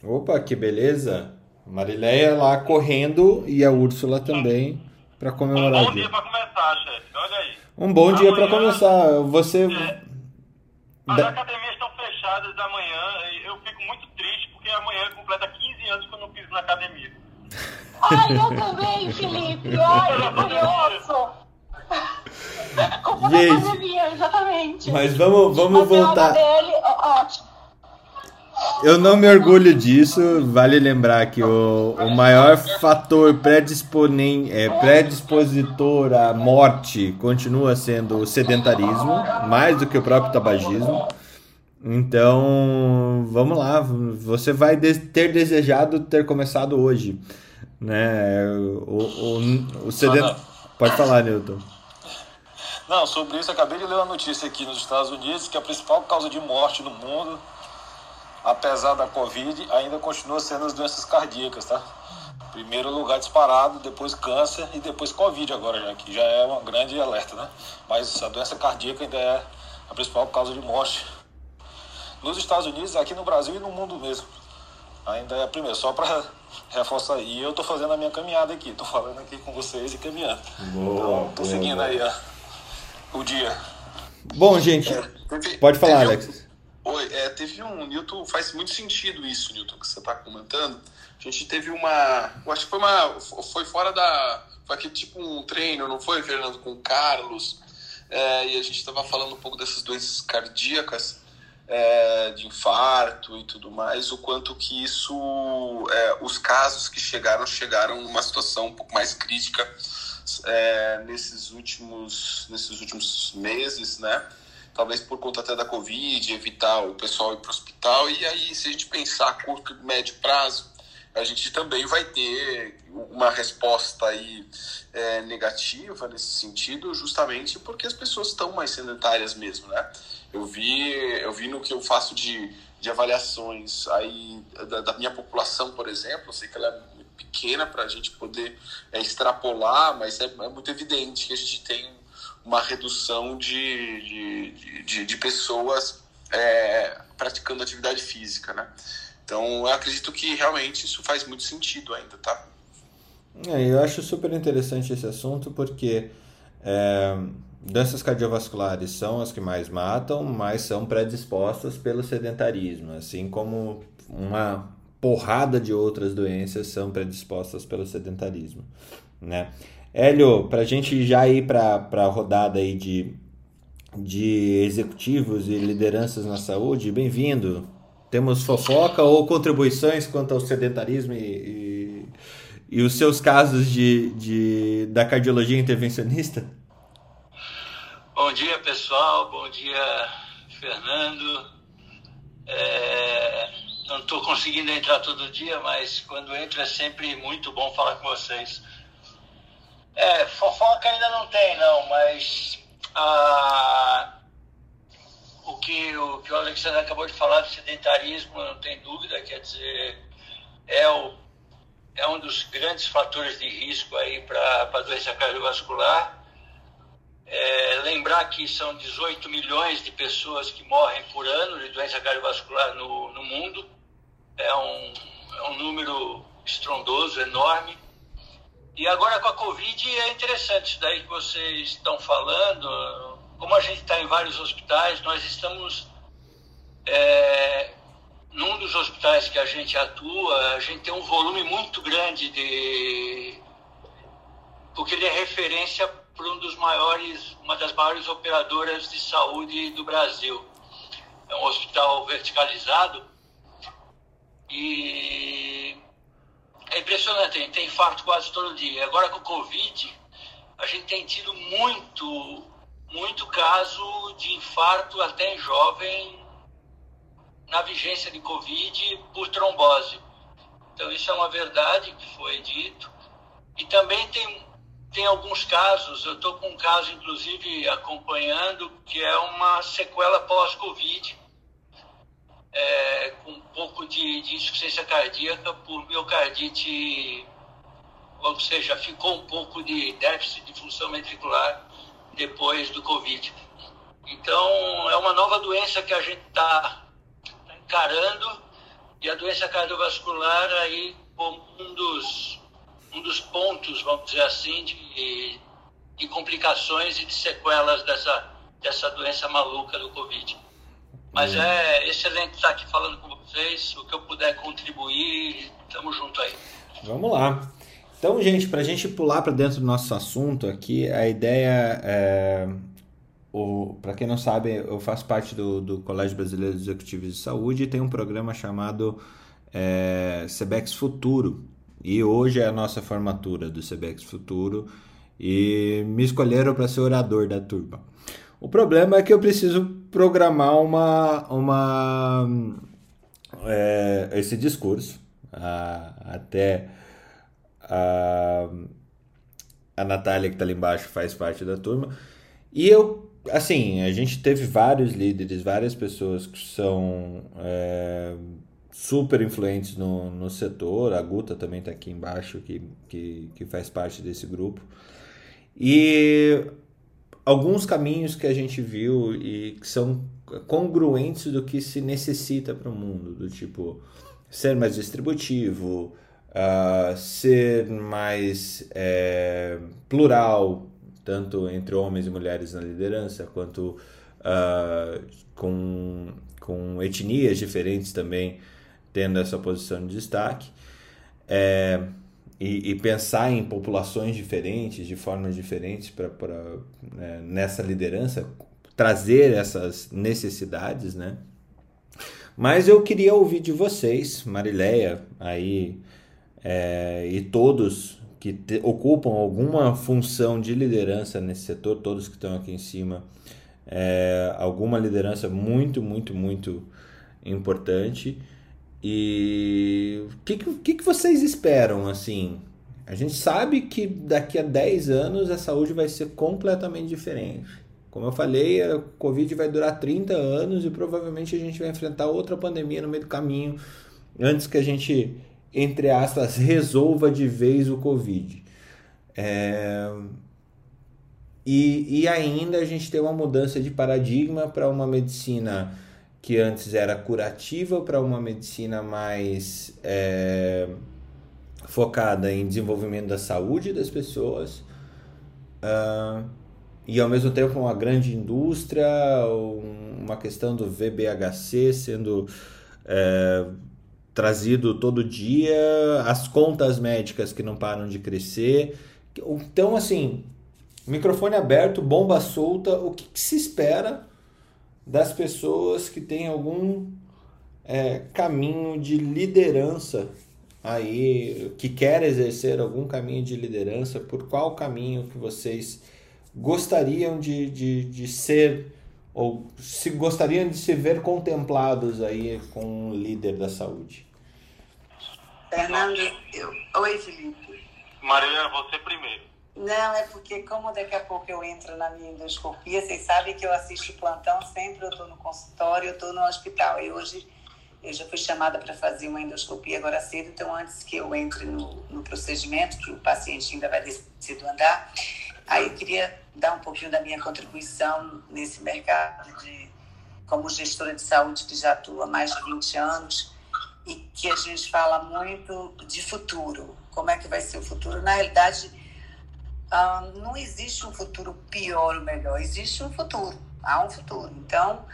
Opa, que beleza! Marileia lá correndo e a Úrsula também para comemorar. Um bom dia para começar, chefe. Olha aí. Um bom dia para começar. Você. É, as fechadas amanhã. Eu fico muito triste porque amanhã completa 15 anos que eu não piso na academia. Ai, eu também, Felipe. Ai, (laughs) que curioso. Gente, academia, exatamente. Mas vamos, vamos voltar. Dele, ótimo. Eu não me orgulho disso. Vale lembrar que o, o maior fator predisponen, é, predispositor à morte continua sendo o sedentarismo, mais do que o próprio tabagismo. Então, vamos lá. Você vai ter desejado ter começado hoje. Né? O, o, o sedent... Pode falar, Newton. Não, sobre isso, acabei de ler uma notícia aqui nos Estados Unidos que a principal causa de morte no mundo apesar da Covid, ainda continua sendo as doenças cardíacas, tá? Primeiro lugar disparado, depois câncer e depois Covid agora, já que já é uma grande alerta, né? Mas a doença cardíaca ainda é a principal causa de morte nos Estados Unidos, aqui no Brasil e no mundo mesmo. Ainda é a primeira, só para (laughs) reforçar. E eu tô fazendo a minha caminhada aqui, tô falando aqui com vocês e caminhando. Boa, então, tô boa, seguindo boa. aí ó, o dia. Bom, gente, é, pode falar, Alex. Oi, é, teve um. Newton, faz muito sentido isso, Newton, que você está comentando. A gente teve uma. Eu acho que foi uma. Foi fora da. Foi aqui tipo um treino, não foi, Fernando, com o Carlos. É, e a gente estava falando um pouco dessas doenças cardíacas, é, de infarto e tudo mais, o quanto que isso. É, os casos que chegaram, chegaram numa situação um pouco mais crítica é, nesses, últimos, nesses últimos meses, né? talvez por conta até da Covid, evitar o pessoal ir para o hospital. E aí, se a gente pensar a curto e médio prazo, a gente também vai ter uma resposta aí é, negativa nesse sentido, justamente porque as pessoas estão mais sedentárias mesmo, né? Eu vi, eu vi no que eu faço de, de avaliações aí da, da minha população, por exemplo, eu sei que ela é pequena para a gente poder é, extrapolar, mas é, é muito evidente que a gente tem uma redução de, de, de, de pessoas é, praticando atividade física, né? Então, eu acredito que realmente isso faz muito sentido ainda, tá? É, eu acho super interessante esse assunto porque é, doenças cardiovasculares são as que mais matam, mas são predispostas pelo sedentarismo, assim como uma porrada de outras doenças são predispostas pelo sedentarismo, né? Hélio, para a gente já ir para a rodada aí de, de executivos e lideranças na saúde, bem-vindo. Temos fofoca ou contribuições quanto ao sedentarismo e, e, e os seus casos de, de, da cardiologia intervencionista? Bom dia, pessoal. Bom dia, Fernando. É, não estou conseguindo entrar todo dia, mas quando entro é sempre muito bom falar com vocês. É, fofoca ainda não tem, não, mas a, o, que, que Alexandre acabou de falar do sedentarismo, não tem dúvida, quer dizer, é, o, é um dos grandes fatores de risco aí para a doença cardiovascular. É, lembrar que são 18 milhões de pessoas que morrem por ano de doença cardiovascular no, no mundo. É um, é um número estrondoso, enorme. E agora com a Covid é interessante isso daí que vocês estão falando. Como a gente está em vários hospitais, nós estamos é, num dos hospitais que a gente atua, a gente tem um volume muito grande de. porque ele é referência para um dos maiores, uma das maiores operadoras de saúde do Brasil. É um hospital verticalizado e é impressionante, tem infarto quase todo dia. Agora com o Covid, a gente tem tido muito, muito caso de infarto até em jovem na vigência de Covid por trombose. Então isso é uma verdade que foi dito. E também tem, tem alguns casos, eu estou com um caso inclusive acompanhando, que é uma sequela pós-Covid, é, com um pouco de, de insuficiência cardíaca por miocardite, ou seja, ficou um pouco de déficit de função ventricular depois do Covid. Então, é uma nova doença que a gente está tá encarando e a doença cardiovascular aí como um dos, um dos pontos, vamos dizer assim, de, de complicações e de sequelas dessa, dessa doença maluca do Covid. Mas hum. é excelente estar aqui falando com vocês. O que eu puder contribuir, estamos junto aí. Vamos lá. Então, gente, para a gente pular para dentro do nosso assunto aqui, a ideia é. Para quem não sabe, eu faço parte do, do Colégio Brasileiro de Executivos de Saúde e tem um programa chamado é, Cebex Futuro. E hoje é a nossa formatura do Cebex Futuro e me escolheram para ser orador da turma. O problema é que eu preciso programar uma, uma é, esse discurso a, até a, a Natália que está ali embaixo faz parte da turma e eu assim a gente teve vários líderes várias pessoas que são é, super influentes no, no setor. A Guta também está aqui embaixo que, que, que faz parte desse grupo. E alguns caminhos que a gente viu e que são congruentes do que se necessita para o mundo, do tipo ser mais distributivo, uh, ser mais é, plural, tanto entre homens e mulheres na liderança, quanto uh, com, com etnias diferentes também tendo essa posição de destaque. É, e, e, pensar em populações diferentes, de formas diferentes para né, nessa liderança, trazer essas necessidades, né? Mas eu queria ouvir de vocês, Marileia, aí é, e todos que te, ocupam alguma função de liderança nesse setor, todos que estão aqui em cima, é, alguma liderança muito, muito, muito importante. E o que, que, que vocês esperam, assim? A gente sabe que daqui a 10 anos a saúde vai ser completamente diferente. Como eu falei, a Covid vai durar 30 anos e provavelmente a gente vai enfrentar outra pandemia no meio do caminho antes que a gente, entre aspas, resolva de vez o Covid. É... E, e ainda a gente tem uma mudança de paradigma para uma medicina que antes era curativa para uma medicina mais é, focada em desenvolvimento da saúde das pessoas uh, e ao mesmo tempo uma grande indústria, uma questão do VBHC sendo é, trazido todo dia, as contas médicas que não param de crescer. Então, assim, microfone aberto, bomba solta, o que, que se espera das pessoas que têm algum é, caminho de liderança aí, que quer exercer algum caminho de liderança, por qual caminho que vocês gostariam de, de, de ser ou se gostariam de se ver contemplados aí com o líder da saúde? Fernando, eu... oi Felipe. Maria, você primeiro. Não, é porque como daqui a pouco eu entro na minha endoscopia, vocês sabem que eu assisto plantão sempre, eu estou no consultório, eu estou no hospital. E hoje eu já fui chamada para fazer uma endoscopia agora cedo, então antes que eu entre no, no procedimento, que o paciente ainda vai descer do andar, aí eu queria dar um pouquinho da minha contribuição nesse mercado de como gestora de saúde que já atua há mais de 20 anos e que a gente fala muito de futuro. Como é que vai ser o futuro? Na realidade, ah, não existe um futuro pior ou melhor, existe um futuro, há um futuro. Então,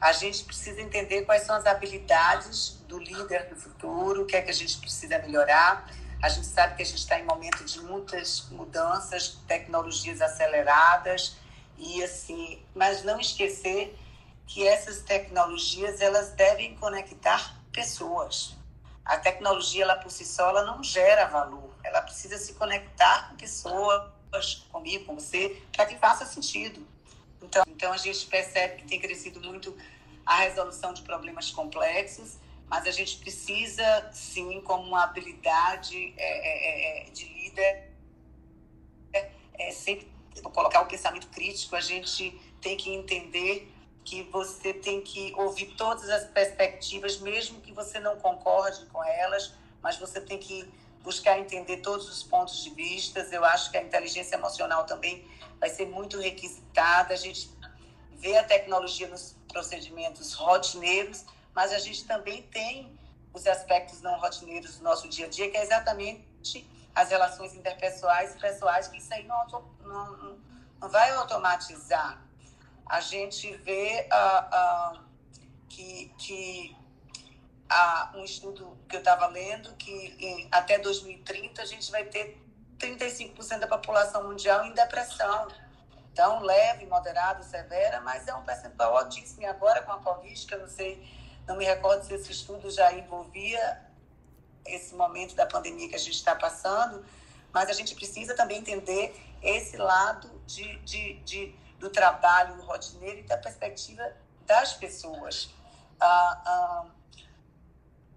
a gente precisa entender quais são as habilidades do líder do futuro, o que é que a gente precisa melhorar. A gente sabe que a gente está em momento de muitas mudanças, tecnologias aceleradas e assim, mas não esquecer que essas tecnologias elas devem conectar pessoas. A tecnologia ela por si só ela não gera valor, ela precisa se conectar com pessoas comigo, com você, para que faça sentido. Então, então a gente percebe que tem crescido muito a resolução de problemas complexos, mas a gente precisa, sim, como uma habilidade é, é, é, é de líder, é, sempre colocar o pensamento crítico, a gente tem que entender que você tem que ouvir todas as perspectivas, mesmo que você não concorde com elas, mas você tem que buscar entender todos os pontos de vista. Eu acho que a inteligência emocional também vai ser muito requisitada. A gente vê a tecnologia nos procedimentos rotineiros, mas a gente também tem os aspectos não rotineiros do nosso dia a dia, que é exatamente as relações interpessoais e pessoais, que isso aí não, não, não vai automatizar a gente vê uh, uh, que, que um estudo que eu estava lendo que em, até 2030 a gente vai ter 35% da população mundial em depressão. Então, leve, moderado, severa, mas é um percentual altíssimo. E agora com a Covid, que eu não sei, não me recordo se esse estudo já envolvia esse momento da pandemia que a gente está passando, mas a gente precisa também entender esse lado de, de, de do trabalho rotineiro e da perspectiva das pessoas. Ah, ah,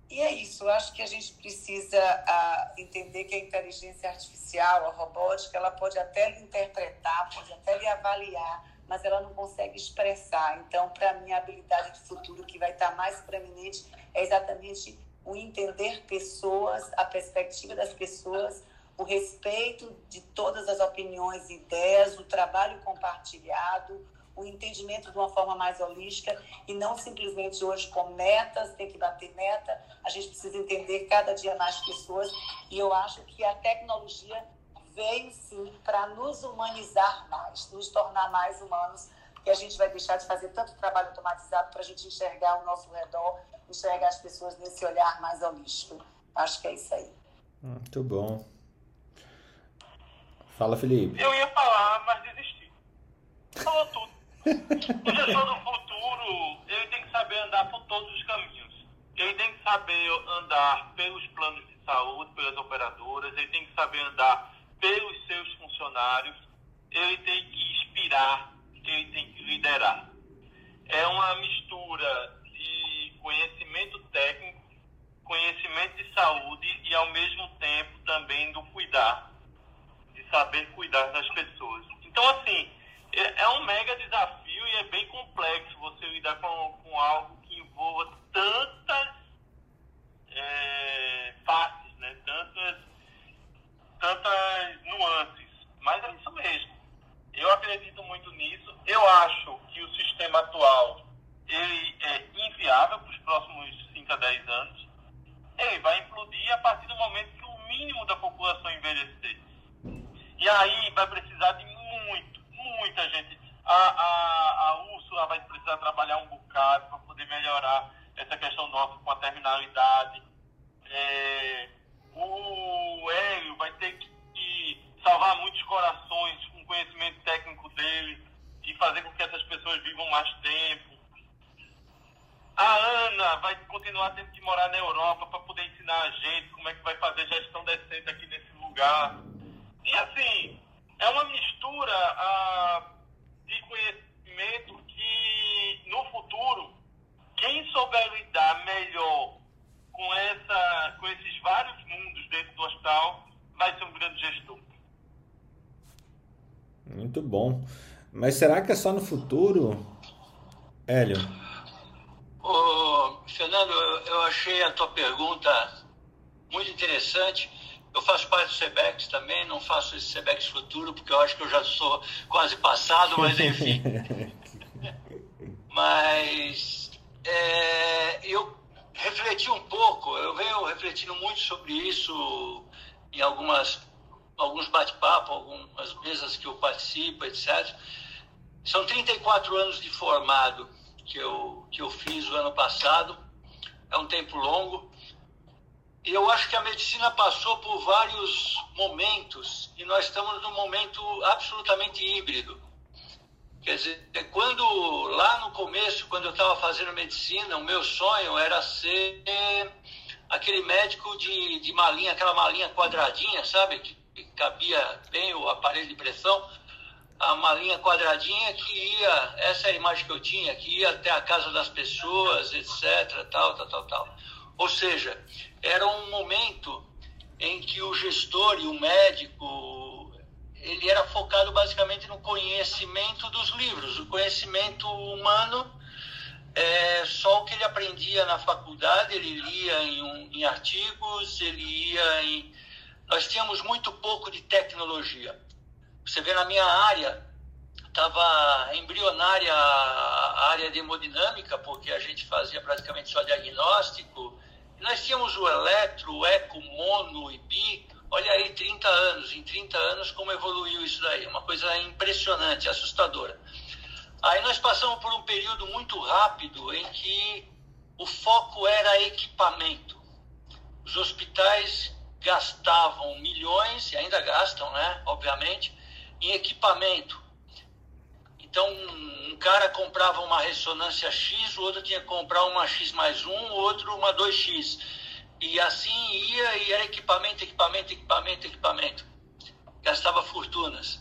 e é isso, eu acho que a gente precisa ah, entender que a inteligência artificial, a robótica, ela pode até lhe interpretar, pode até lhe avaliar, mas ela não consegue expressar. Então, para mim, a habilidade de futuro que vai estar mais preeminente é exatamente o entender pessoas, a perspectiva das pessoas, o respeito de todas as opiniões e ideias, o trabalho compartilhado, o entendimento de uma forma mais holística e não simplesmente hoje com metas, tem que bater meta. A gente precisa entender cada dia mais pessoas e eu acho que a tecnologia veio sim para nos humanizar mais, nos tornar mais humanos, que a gente vai deixar de fazer tanto trabalho automatizado para a gente enxergar o nosso redor, enxergar as pessoas nesse olhar mais holístico. Acho que é isso aí. Muito bom. Fala, Felipe. Eu ia falar, mas desisti. Falou tudo. (laughs) O gestor do futuro, ele tem que saber andar por todos os caminhos. Ele tem que saber andar pelos planos de saúde, pelas operadoras, ele tem que saber andar pelos seus funcionários, ele tem que inspirar, ele tem que liderar. É uma mistura de conhecimento técnico, conhecimento de saúde e, ao mesmo tempo, também do cuidar saber cuidar das pessoas. Então, assim, é, é um mega desafio e é bem complexo você lidar com, com algo que envolva tantas é, né? tantas, tantas nuances. Mas é isso mesmo. Eu acredito muito nisso. Eu acho que o sistema atual ele é inviável para os próximos 5 a 10 anos. Ele vai implodir a partir do momento que o mínimo da população envelhecer. E aí vai precisar de muito, muita gente. A, a, a Úrsula vai precisar trabalhar um bocado para poder melhorar essa questão nossa com a terminalidade. É, o Hélio vai ter que, que salvar muitos corações com o conhecimento técnico dele e fazer com que essas pessoas vivam mais tempo. A Ana vai continuar tendo que morar na Europa para poder ensinar a gente como é que vai fazer gestão decente aqui nesse lugar. E assim, é uma mistura ah, de conhecimento que no futuro, quem souber lidar melhor com, essa, com esses vários mundos dentro do hospital, vai ser um grande gestor. Muito bom. Mas será que é só no futuro, Hélio? Ô, Fernando, eu achei a tua pergunta muito interessante eu faço parte do SEBEX também, não faço esse SEBEX futuro, porque eu acho que eu já sou quase passado, mas enfim. (laughs) mas é, eu refleti um pouco, eu venho refletindo muito sobre isso em algumas, alguns bate-papos, algumas mesas que eu participo, etc. São 34 anos de formado que eu, que eu fiz o ano passado, é um tempo longo eu acho que a medicina passou por vários momentos e nós estamos num momento absolutamente híbrido. Quer dizer, quando lá no começo, quando eu estava fazendo medicina, o meu sonho era ser aquele médico de, de malinha, aquela malinha quadradinha, sabe? Que, que cabia bem o aparelho de pressão, a malinha quadradinha que ia, essa é a imagem que eu tinha, que ia até a casa das pessoas, etc, tal, tal, tal, tal. Ou seja, era um momento em que o gestor e o médico ele era focado basicamente no conhecimento dos livros, o conhecimento humano é, só o que ele aprendia na faculdade, ele lia em, em artigos, ele ia em. Nós tínhamos muito pouco de tecnologia. Você vê na minha área, estava embrionária a área de hemodinâmica, porque a gente fazia praticamente só diagnóstico. Nós tínhamos o eletro, o eco, mono e bi. Olha aí, 30 anos. Em 30 anos, como evoluiu isso daí. Uma coisa impressionante, assustadora. Aí nós passamos por um período muito rápido em que o foco era equipamento. Os hospitais gastavam milhões, e ainda gastam, né, obviamente, em equipamento. Então, um cara comprava uma ressonância X, o outro tinha que comprar uma X mais um, outro uma 2X. E assim ia e era equipamento, equipamento, equipamento, equipamento. Gastava fortunas.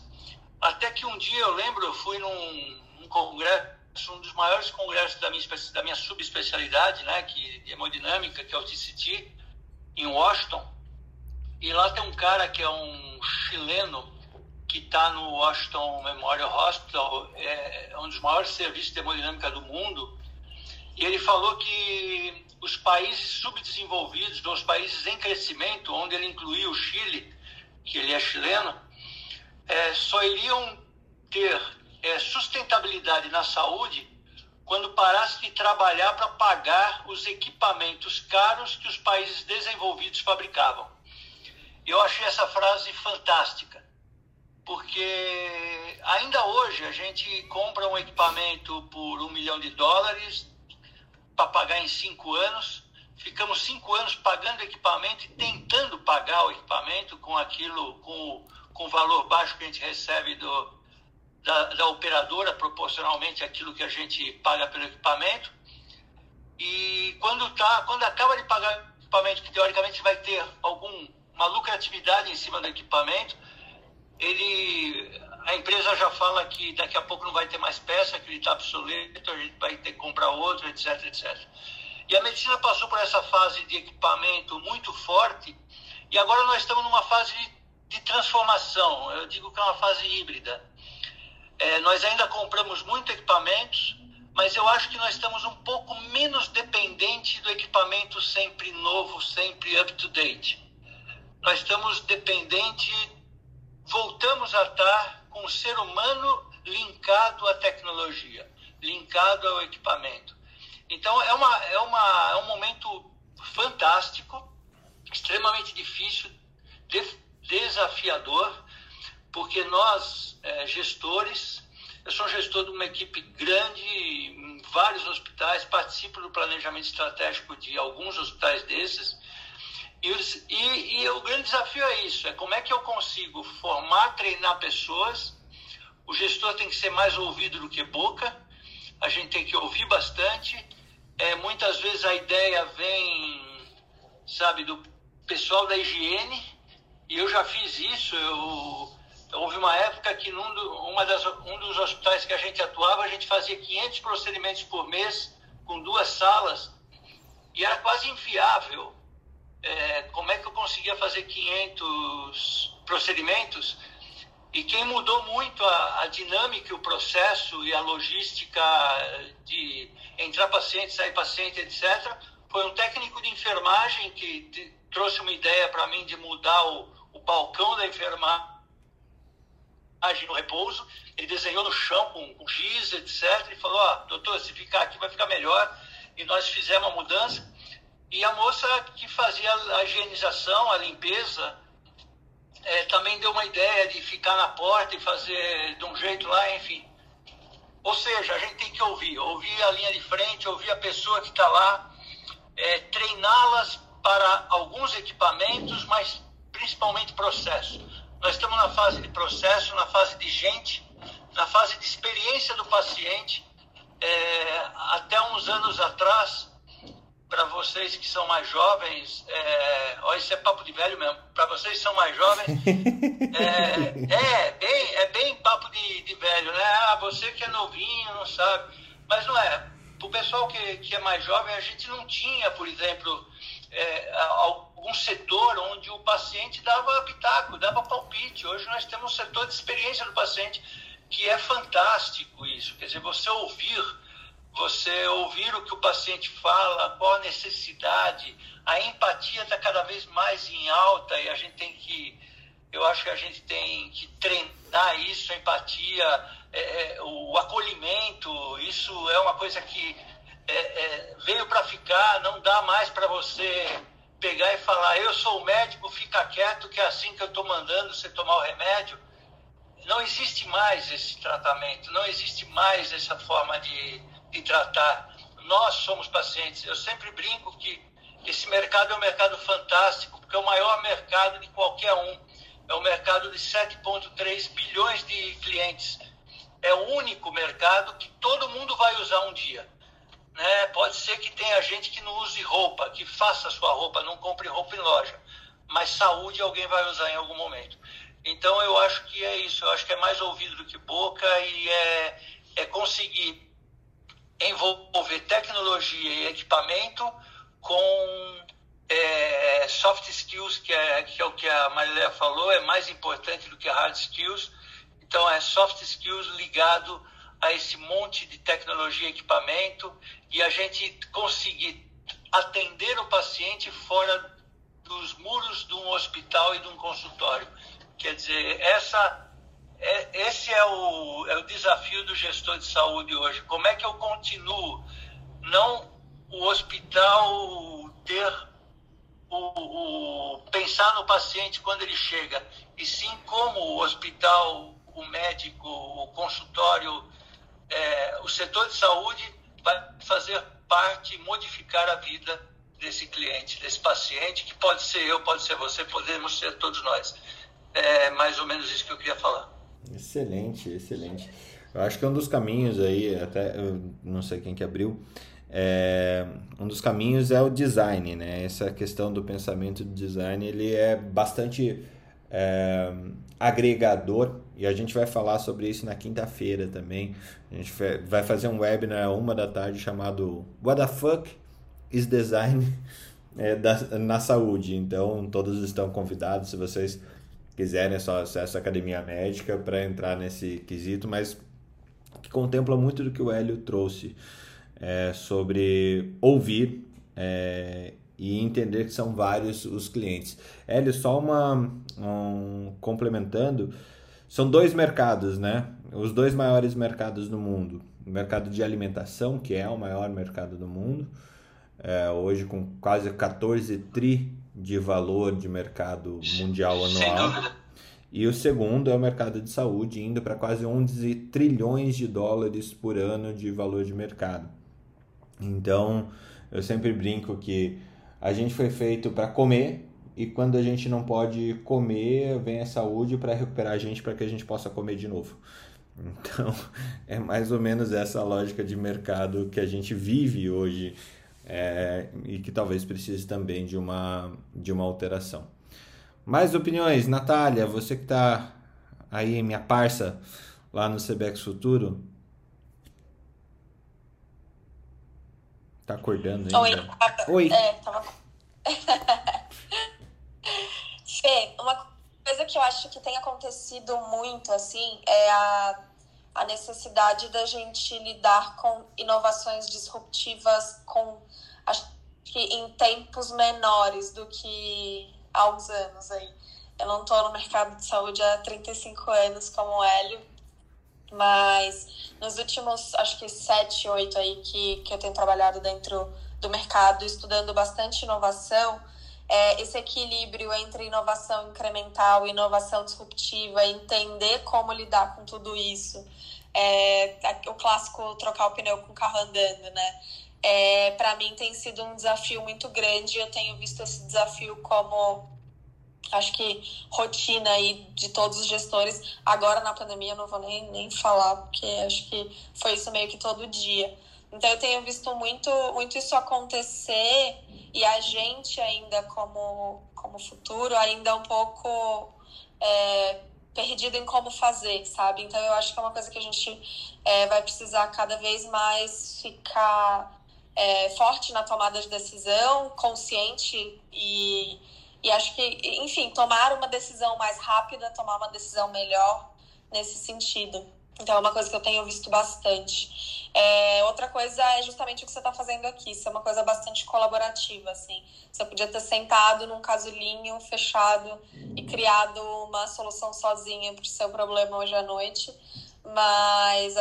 Até que um dia eu lembro, eu fui num, congresso, um dos maiores congressos da minha, da minha subespecialidade, né, que, de hemodinâmica, que é o TCT, em Washington. E lá tem um cara que é um chileno que está no Washington Memorial Hospital, é, é um dos maiores serviços de hemodinâmica do mundo. E ele falou que os países subdesenvolvidos, os países em crescimento, onde ele incluiu o Chile, que ele é chileno, é, só iriam ter é, sustentabilidade na saúde quando parasse de trabalhar para pagar os equipamentos caros que os países desenvolvidos fabricavam. Eu achei essa frase fantástica, porque ainda hoje a gente compra um equipamento por um milhão de dólares para pagar em cinco anos, ficamos cinco anos pagando equipamento e tentando pagar o equipamento com aquilo, com, com o valor baixo que a gente recebe do, da, da operadora proporcionalmente àquilo que a gente paga pelo equipamento. E quando, tá, quando acaba de pagar o equipamento, que teoricamente vai ter alguma lucratividade em cima do equipamento, ele, a empresa já fala que daqui a pouco não vai ter mais peça, que ele está obsoleto, a gente vai ter que comprar outro, etc, etc. E a medicina passou por essa fase de equipamento muito forte e agora nós estamos numa fase de transformação. Eu digo que é uma fase híbrida. É, nós ainda compramos muito equipamentos, mas eu acho que nós estamos um pouco menos dependentes do equipamento sempre novo, sempre up to date. Nós estamos dependentes, voltamos a estar com o ser humano linkado à tecnologia, linkado ao equipamento. Então é, uma, é, uma, é um momento fantástico, extremamente difícil, desafiador, porque nós, é, gestores, eu sou gestor de uma equipe grande em vários hospitais, participo do planejamento estratégico de alguns hospitais desses, e, e, e, o grande desafio é isso, é como é que eu consigo formar, treinar pessoas, o gestor tem que ser mais ouvido do que boca, a gente tem que ouvir bastante, é, muitas vezes a ideia vem, sabe, do pessoal da higiene, e eu já fiz isso, eu Houve uma época que num do, uma das, um dos hospitais que a gente atuava, a gente fazia 500 procedimentos por mês, com duas salas, e era quase inviável. É, como é que eu conseguia fazer 500 procedimentos? E quem mudou muito a, a dinâmica, o processo e a logística de entrar paciente, sair paciente, etc., foi um técnico de enfermagem que trouxe uma ideia para mim de mudar o, o balcão da enfermagem no repouso. Ele desenhou no chão com, com giz, etc. E falou: oh, doutor, se ficar aqui vai ficar melhor. E nós fizemos a mudança. E a moça que fazia a higienização, a limpeza, é, também deu uma ideia de ficar na porta e fazer de um jeito lá, enfim. Ou seja, a gente tem que ouvir, ouvir a linha de frente, ouvir a pessoa que está lá, é, treiná-las para alguns equipamentos, mas principalmente processo. Nós estamos na fase de processo, na fase de gente, na fase de experiência do paciente. É, até uns anos atrás, para vocês que são mais jovens, é, ó, isso é papo de velho mesmo, para vocês que são mais jovens, (laughs) é, é, bem, é bem papo de, de velho, né? Ah, você que é novinho, não sabe. Mas não é. Para o pessoal que, que é mais jovem, a gente não tinha, por exemplo, é, algum setor onde o paciente dava pitaco, dava palpite. Hoje nós temos um setor de experiência do paciente que é fantástico isso. Quer dizer, você ouvir você ouvir o que o paciente fala, qual a necessidade, a empatia está cada vez mais em alta e a gente tem que, eu acho que a gente tem que treinar isso, a empatia, é, é o acolhimento, isso é uma coisa que é, é, veio para ficar, não dá mais para você pegar e falar, eu sou o médico, fica quieto, que é assim que eu estou mandando você tomar o remédio. Não existe mais esse tratamento, não existe mais essa forma de, de tratar. Nós somos pacientes. Eu sempre brinco que esse mercado é um mercado fantástico, porque é o maior mercado de qualquer um. É um mercado de 7,3 bilhões de clientes. É o único mercado que todo mundo vai usar um dia. Né? Pode ser que tenha gente que não use roupa, que faça sua roupa, não compre roupa em loja. Mas saúde alguém vai usar em algum momento. Então eu acho que é isso. Eu acho que é mais ouvido do que boca e é, é conseguir envolver tecnologia e equipamento com é, soft skills, que é, que é o que a Mariléia falou, é mais importante do que hard skills. Então, é soft skills ligado a esse monte de tecnologia e equipamento e a gente conseguir atender o paciente fora dos muros de um hospital e de um consultório. Quer dizer, essa é, esse é o, é o desafio do gestor de saúde hoje. Como é que eu continuo? Não o hospital ter o, o, pensar no paciente quando ele chega, e sim como o hospital, o médico, o consultório, é, o setor de saúde vai fazer parte, modificar a vida desse cliente, desse paciente, que pode ser eu, pode ser você, podemos ser todos nós. É mais ou menos isso que eu queria falar. Excelente, excelente. Eu acho que um dos caminhos aí, até eu não sei quem que abriu, é, um dos caminhos é o design, né? Essa questão do pensamento de design, ele é bastante é, agregador e a gente vai falar sobre isso na quinta-feira também. A gente vai fazer um webinar uma da tarde chamado What the fuck is design (laughs) é, da, na saúde? Então todos estão convidados se vocês quiserem é só acesso à academia médica para entrar nesse quesito, mas que contempla muito do que o Hélio trouxe é, sobre ouvir é, e entender que são vários os clientes. Hélio, só uma um, complementando, são dois mercados, né? Os dois maiores mercados do mundo. O mercado de alimentação, que é o maior mercado do mundo, é, hoje com quase 14 tri de valor de mercado mundial anual. E o segundo é o mercado de saúde, indo para quase 11 trilhões de dólares por ano de valor de mercado. Então, eu sempre brinco que a gente foi feito para comer e quando a gente não pode comer, vem a saúde para recuperar a gente para que a gente possa comer de novo. Então, (laughs) é mais ou menos essa lógica de mercado que a gente vive hoje é, e que talvez precise também de uma, de uma alteração. Mais opiniões, Natália, você que está aí, minha parça, lá no CBX Futuro. Tá acordando ainda? Oi. Oi. É, tava... (laughs) Fê, uma coisa que eu acho que tem acontecido muito, assim, é a, a necessidade da gente lidar com inovações disruptivas com, acho que em tempos menores do que há uns anos aí. Eu não estou no mercado de saúde há 35 anos como o Hélio, mas nos últimos, acho que sete, oito aí que, que eu tenho trabalhado dentro do mercado, estudando bastante inovação, é, esse equilíbrio entre inovação incremental e inovação disruptiva, entender como lidar com tudo isso, é, o clássico trocar o pneu com o carro andando, né? É, para mim tem sido um desafio muito grande. Eu tenho visto esse desafio como acho que rotina aí de todos os gestores. Agora na pandemia eu não vou nem, nem falar, porque acho que foi isso meio que todo dia. Então eu tenho visto muito, muito isso acontecer e a gente ainda como, como futuro ainda um pouco é, perdido em como fazer, sabe? Então eu acho que é uma coisa que a gente é, vai precisar cada vez mais ficar é, forte na tomada de decisão, consciente e e acho que, enfim, tomar uma decisão mais rápida, tomar uma decisão melhor nesse sentido. Então é uma coisa que eu tenho visto bastante. É, outra coisa é justamente o que você está fazendo aqui. Isso é uma coisa bastante colaborativa, assim. Você podia ter sentado num casulinho fechado e criado uma solução sozinha para o seu problema hoje à noite, mas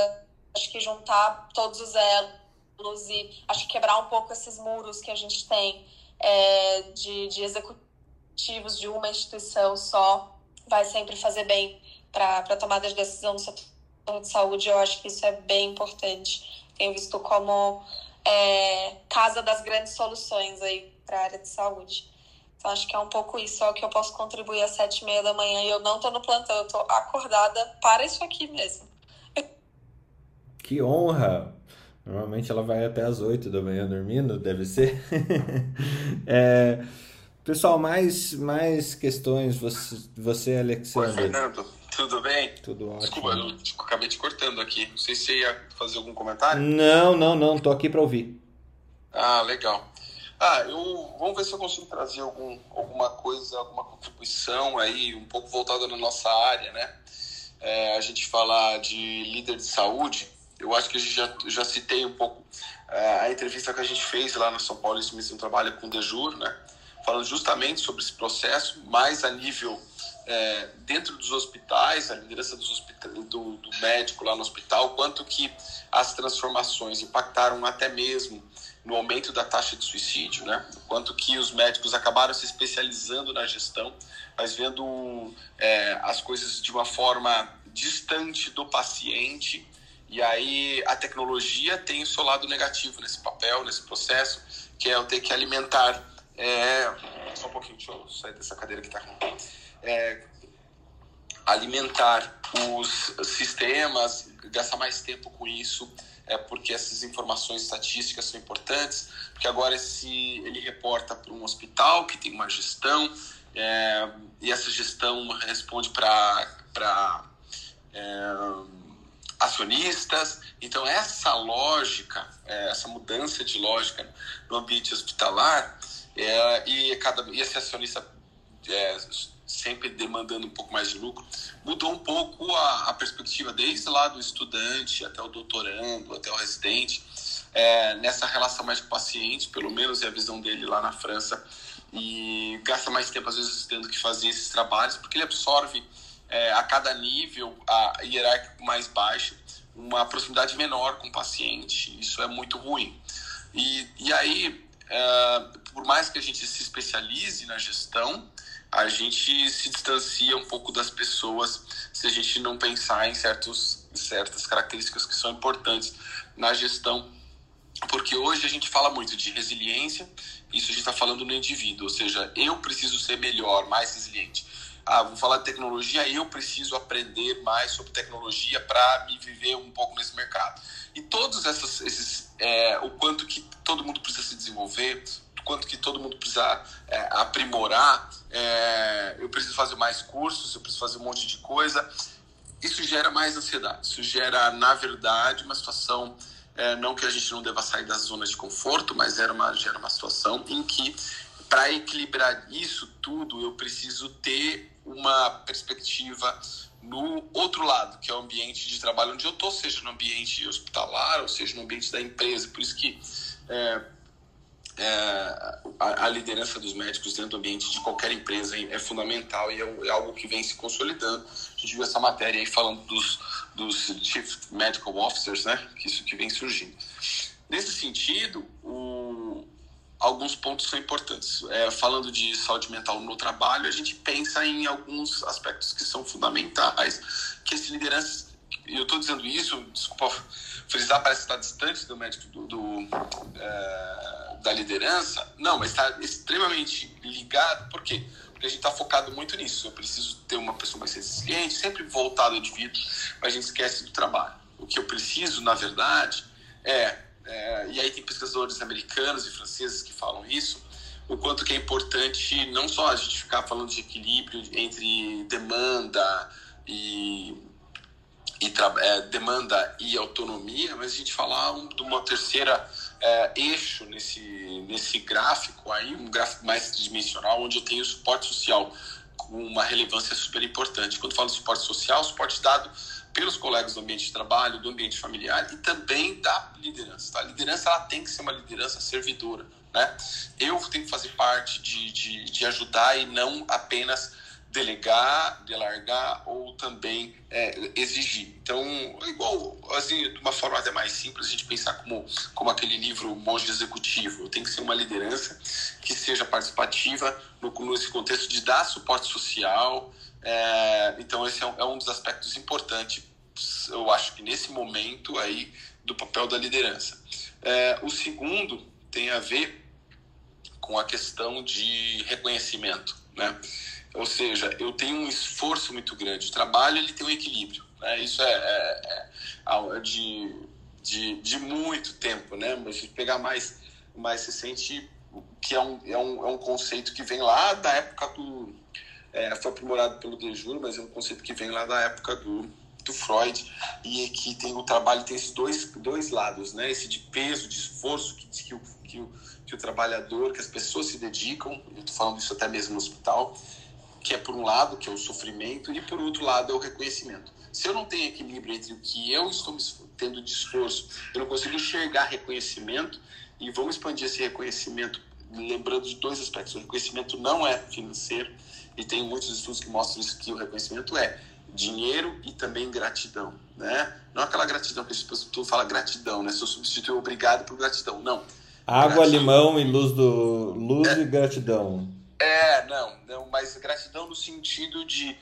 acho que juntar todos os elos e acho que quebrar um pouco esses muros que a gente tem é, de, de executivos de uma instituição só vai sempre fazer bem para a tomada de decisão do setor de saúde. Eu acho que isso é bem importante. Tenho visto como é, casa das grandes soluções aí para a área de saúde. Então, acho que é um pouco isso, é o que eu posso contribuir às sete e meia da manhã. E eu não estou no plantão, eu estou acordada para isso aqui mesmo. Que honra! Normalmente ela vai até as 8 da manhã dormindo, deve ser. (laughs) é, pessoal, mais, mais questões. Você, você Alexandre. Oi, Fernando. Tudo bem? Tudo ótimo. Desculpa, eu acabei te cortando aqui. Não sei se você ia fazer algum comentário. Não, não, não. Tô aqui para ouvir. Ah, legal. Ah, eu vamos ver se eu consigo trazer algum, alguma coisa, alguma contribuição aí, um pouco voltada na nossa área, né? É, a gente falar de líder de saúde eu acho que a gente já, já citei um pouco é, a entrevista que a gente fez lá no São Paulo Instituto um Trabalho com o Dejur, né? falando justamente sobre esse processo, mais a nível é, dentro dos hospitais, a liderança dos hospitais, do, do, médico lá no hospital, quanto que as transformações impactaram até mesmo no aumento da taxa de suicídio, né? Quanto que os médicos acabaram se especializando na gestão, mas vendo é, as coisas de uma forma distante do paciente e aí a tecnologia tem o seu lado negativo nesse papel, nesse processo, que é eu ter que alimentar. É... Só um pouquinho, deixa eu sair dessa cadeira que está ruim. É... Alimentar os sistemas, gastar mais tempo com isso, é porque essas informações estatísticas são importantes, porque agora esse, ele reporta para um hospital que tem uma gestão, é, e essa gestão responde para. É, acionistas. Então, essa lógica, é, essa mudança de lógica no ambiente hospitalar, é, e, cada, e esse acionista é, sempre demandando um pouco mais de lucro, mudou um pouco a, a, perspectiva desde lá do estudante até o doutorando, até o residente, é, nessa relação mais com o paciente, pelo menos é a visão dele lá na França, e gasta mais tempo, às vezes, tendo que fazer esses trabalhos, porque ele absorve é, a cada nível a hierárquico mais baixo, uma proximidade menor com o paciente. Isso é muito ruim. E, e aí, é, por mais que a gente se especialize na gestão, a gente se distancia um pouco das pessoas se a gente não pensar em certos, certas características que são importantes na gestão. Porque hoje a gente fala muito de resiliência, isso a gente está falando no indivíduo, ou seja, eu preciso ser melhor, mais resiliente ah, vou falar de tecnologia, eu preciso aprender mais sobre tecnologia para me viver um pouco nesse mercado. E todos esses, é, o quanto que todo mundo precisa se desenvolver, quanto que todo mundo precisa é, aprimorar, é, eu preciso fazer mais cursos, eu preciso fazer um monte de coisa. Isso gera mais ansiedade, isso gera, na verdade, uma situação é, não que a gente não deva sair das zonas de conforto, mas era uma, gera uma situação em que, para equilibrar isso tudo, eu preciso ter uma perspectiva no outro lado, que é o ambiente de trabalho onde eu estou, seja no ambiente hospitalar, ou seja no ambiente da empresa. Por isso que é, é, a, a, liderança dos médicos dentro do ambiente de qualquer empresa é fundamental e é, é, algo que vem se consolidando. A gente viu essa matéria aí falando dos, dos Chief Medical Officers, né? Que isso que vem surgindo. Nesse sentido, o, alguns pontos são importantes. É, falando de saúde mental no trabalho, a gente pensa em alguns aspectos que são fundamentais, que esse liderança, eu estou dizendo isso, desculpa frisar, parece que está distante do médico do, do é, da liderança, não, mas está extremamente ligado, por quê? Porque a gente está focado muito nisso. Eu preciso ter uma pessoa mais resiliente, sempre voltado ao indivíduo, mas a gente esquece do trabalho. O que eu preciso, na verdade, é é, e aí tem pesquisadores americanos e franceses que falam isso, o quanto que é importante não só a gente ficar falando de equilíbrio entre demanda e, e é, demanda e autonomia, mas a gente falar um, de uma terceira é, eixo nesse, nesse gráfico aí, um gráfico mais dimensional, onde eu tenho suporte social com uma relevância super importante. Quando falo suporte social, suporte dado pelos colegas do ambiente de trabalho, do ambiente familiar e também da liderança. Tá? A liderança ela tem que ser uma liderança servidora. Né? Eu tenho que fazer parte de, de, de ajudar e não apenas delegar, delargar ou também é, exigir. Então, igual, assim, de uma forma até mais simples, a gente pensar como, como aquele livro Monge Executivo. Tem que ser uma liderança que seja participativa no, nesse contexto de dar suporte social. É, então, esse é um, é um dos aspectos importantes, eu acho que nesse momento aí, do papel da liderança. É, o segundo tem a ver com a questão de reconhecimento, né? Ou seja, eu tenho um esforço muito grande. O trabalho ele tem um equilíbrio. Né? Isso é, é, é de, de, de, muito tempo. Né? Mas se pegar mais, mais recente, que é um, é, um, é um conceito que vem lá da época do. É, foi aprimorado pelo Dejuro, mas é um conceito que vem lá da época do, do Freud e que tem o trabalho tem esses dois, dois lados, né? Esse de peso, de esforço que, que, o, que, o, que o trabalhador, que as pessoas se dedicam, eu estou falando isso até mesmo no hospital, que é por um lado, que é o sofrimento, e por outro lado é o reconhecimento. Se eu não tenho equilíbrio entre o que eu estou tendo de esforço, eu não consigo enxergar reconhecimento, e vamos expandir esse reconhecimento, lembrando de dois aspectos. O reconhecimento não é financeiro, e tem muitos estudos que mostram isso, que o reconhecimento é dinheiro e também gratidão, né? Não aquela gratidão que pessoas falam gratidão, né? Se eu substituir obrigado por gratidão, não. Água, gratidão. limão e luz do luz é, e gratidão. É, não, não, mas gratidão no sentido de,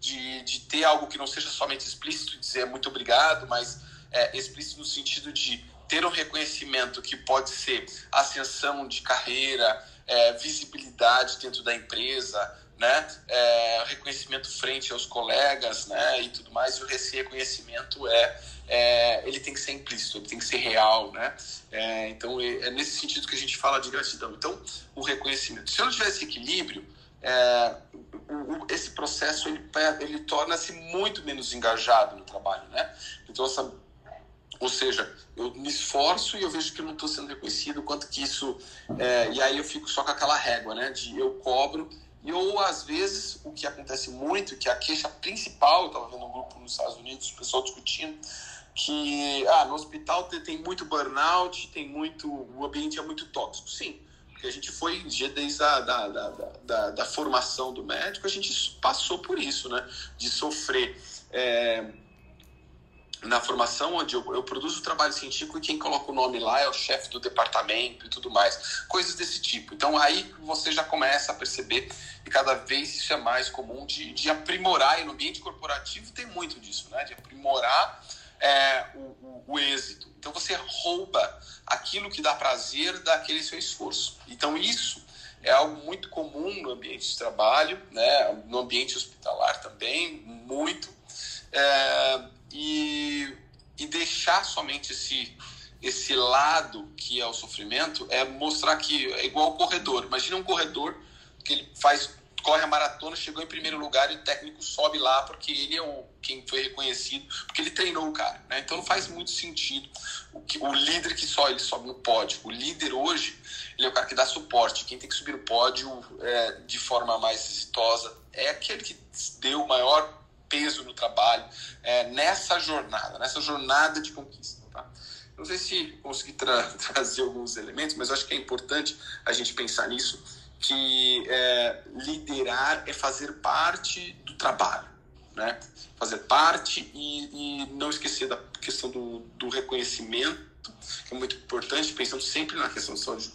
de, de ter algo que não seja somente explícito, dizer muito obrigado, mas é, explícito no sentido de ter um reconhecimento que pode ser ascensão de carreira, é, visibilidade dentro da empresa, né? É, reconhecimento frente aos colegas, né? E tudo mais. E esse reconhecimento é, é, ele tem que ser implícito, ele tem que ser real, né? É, então é, nesse sentido que a gente fala de gratidão. Então o reconhecimento. Se eu não tiver esse equilíbrio, é, o, o, esse processo ele, ele torna-se muito menos engajado no trabalho, né? Então essa ou seja, eu me esforço e eu vejo que eu não estou sendo reconhecido, quanto que isso. É, e aí eu fico só com aquela régua, né? De eu cobro e ou às vezes o que acontece muito, que a queixa principal, eu estava vendo um grupo nos Estados Unidos, o pessoal discutindo, que ah, no hospital tem muito burnout, tem muito. o ambiente é muito tóxico. Sim, porque a gente foi, desde a da, da, da, da formação do médico, a gente passou por isso, né? De sofrer. É, na formação onde eu, eu produzo o trabalho científico e quem coloca o nome lá é o chefe do departamento e tudo mais, coisas desse tipo. Então aí você já começa a perceber e cada vez isso é mais comum de, de aprimorar e no ambiente corporativo tem muito disso, né? De aprimorar é, o, o, o, êxito. Então você rouba aquilo que dá prazer daquele seu esforço. Então isso é algo muito comum no ambiente de trabalho, né? No ambiente hospitalar também, muito. É, e, e deixar somente esse, esse lado que é o sofrimento é mostrar que é igual ao corredor. Imagina um corredor que ele faz corre a maratona, chegou em primeiro lugar e o técnico sobe lá porque ele é o quem foi reconhecido, porque ele treinou o cara. Né? Então não faz muito sentido o, que, o líder que só ele sobe no pódio. O líder hoje ele é o cara que dá suporte. Quem tem que subir no pódio é, de forma mais exitosa é aquele que deu o maior peso no trabalho, é, nessa jornada, nessa jornada de conquista. Tá? Não sei se consegui tra (laughs) trazer alguns elementos, mas acho que é importante a gente pensar nisso, que é, liderar é fazer parte do trabalho, né? fazer parte e, e não esquecer da questão do, do reconhecimento que é muito importante, pensando sempre na questão de saúde,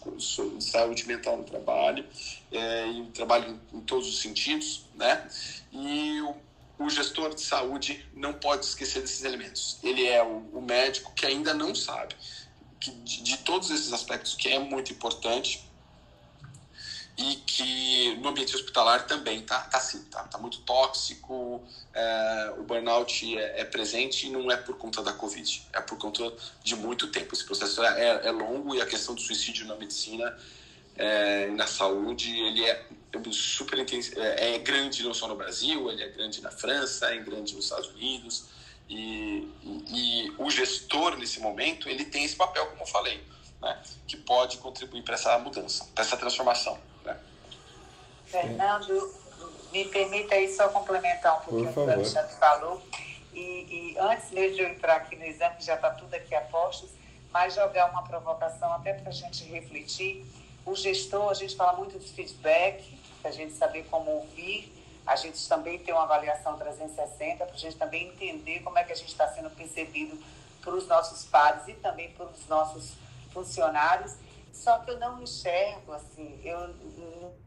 de saúde mental no trabalho, é, e trabalho em, em, todos os sentidos, né? E o o gestor de saúde não pode esquecer desses elementos. Ele é o, o médico que ainda não sabe que, de, de, todos esses aspectos que é muito importante e que no ambiente hospitalar também tá, tá assim, tá, tá muito tóxico, é, o burnout é, é, presente e não é por conta da Covid, é por conta de muito tempo. Esse processo é, é, é longo e a questão do suicídio na medicina é, na saúde, ele é super é, é grande não só no Brasil, ele é grande na França, é grande nos Estados Unidos. E, e, e o gestor, nesse momento, ele tem esse papel, como eu falei, né, que pode contribuir para essa mudança, para essa transformação. Né? Fernando, me permita aí só complementar um pouquinho o que o Alexandre falou. E, e antes mesmo de eu entrar aqui no exame, já está tudo aqui a postos, mas jogar uma provocação até para a gente refletir. O gestor, a gente fala muito de feedback, a gente saber como ouvir, a gente também tem uma avaliação 360, para a gente também entender como é que a gente está sendo percebido para os nossos pares e também para os nossos funcionários. Só que eu não enxergo, assim, eu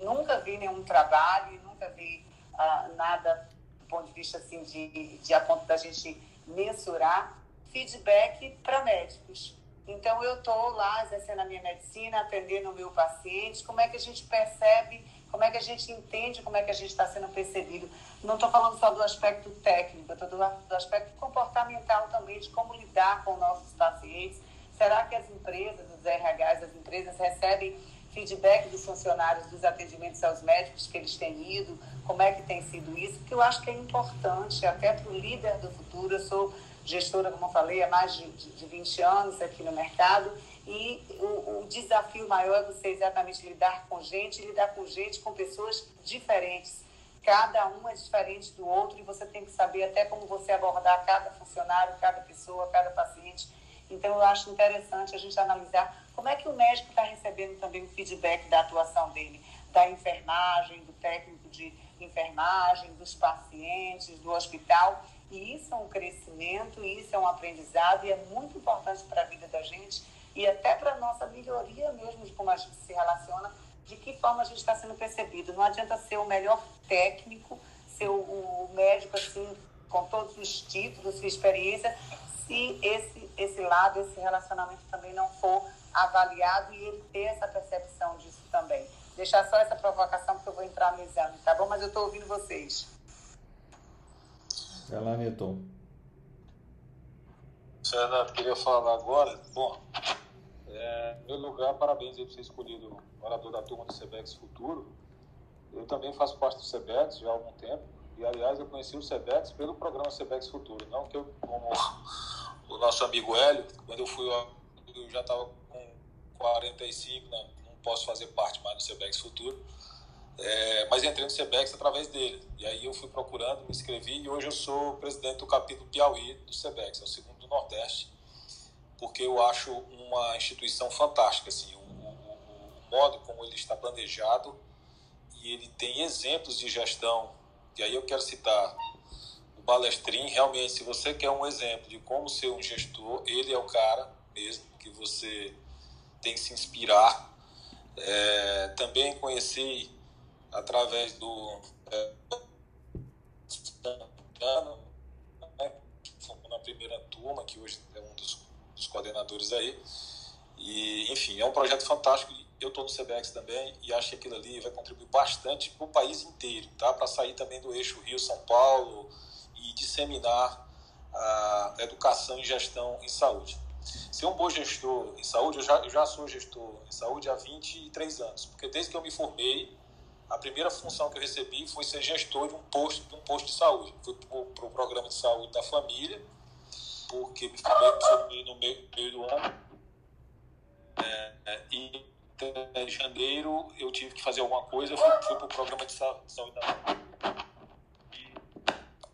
nunca vi nenhum trabalho, nunca vi ah, nada do ponto de vista, assim, de, de a ponto da gente mensurar feedback para médicos. Então, eu estou lá exercendo a minha medicina, atendendo o meu paciente, como é que a gente percebe como é que a gente entende como é que a gente está sendo percebido. Não estou falando só do aspecto técnico, estou do, do aspecto comportamental também, de como lidar com nossos pacientes. Será que as empresas, os RHs das empresas, recebem feedback dos funcionários dos atendimentos aos médicos que eles têm ido? Como é que tem sido isso? Porque eu acho que é importante, até para o líder do futuro. Eu sou gestora, como eu falei, há mais de, de 20 anos aqui no mercado e o, o, desafio maior é você exatamente lidar com gente, lidar com gente, com pessoas diferentes. Cada um é diferente do outro e você tem que saber até como você abordar cada funcionário, cada pessoa, cada paciente. Então, eu acho interessante a gente analisar como é que o médico está recebendo também o feedback da atuação dele, da enfermagem, do técnico de enfermagem, dos pacientes, do hospital. E isso é um crescimento, isso é um aprendizado e é muito importante para a vida da gente e até para a nossa melhoria mesmo de como a gente se relaciona, de que forma a gente está sendo percebido. Não adianta ser o melhor técnico, ser o, médico assim, com todos os títulos, sua experiência, se esse, esse lado, esse relacionamento também não for avaliado e ele ter essa percepção disso também. Deixar só essa provocação, porque eu vou entrar no exame, tá bom? Mas eu estou ouvindo vocês. Vai lá, Newton. Fernando, queria falar agora. Bom, é, em meu lugar, parabéns aí por ser escolhido orador da turma do Sebex Futuro. Eu também faço parte do Sebex já há algum tempo. E, aliás, eu conheci o Sebex pelo programa Sebex Futuro. Não que eu, como o nosso amigo Hélio, quando eu fui, eu já estava com 45, não, não posso fazer parte mais do Sebex Futuro. É, mas entrei no Sebex através dele. E aí eu fui procurando, me inscrevi e hoje eu sou presidente do capítulo Piauí do Sebex, é o segundo do Nordeste porque eu acho uma instituição fantástica, assim, o, o, o, modo como ele está planejado e ele tem exemplos de gestão. E aí eu quero citar o Balestrin. Realmente, se você quer um exemplo de como ser um gestor, ele é o cara mesmo que você tem que se inspirar. É, também conheci através do é, né, na primeira turma, que hoje é um dos dos coordenadores aí. E, enfim, é um projeto fantástico. Eu estou no CBX também e acho que aquilo ali vai contribuir bastante para o país inteiro, tá? Para sair também do eixo Rio-São Paulo e disseminar a educação e gestão em saúde. Ser um bom gestor em saúde, eu já, eu já sou gestor em saúde há 23 anos, porque desde que eu me formei, a primeira função que eu recebi foi ser gestor de um posto de, um posto de saúde. Fui para o pro programa de saúde da família, porque me formei no meio, meio do ano. É, e em janeiro eu tive que fazer alguma coisa, fui, fui para o programa de saúde da e,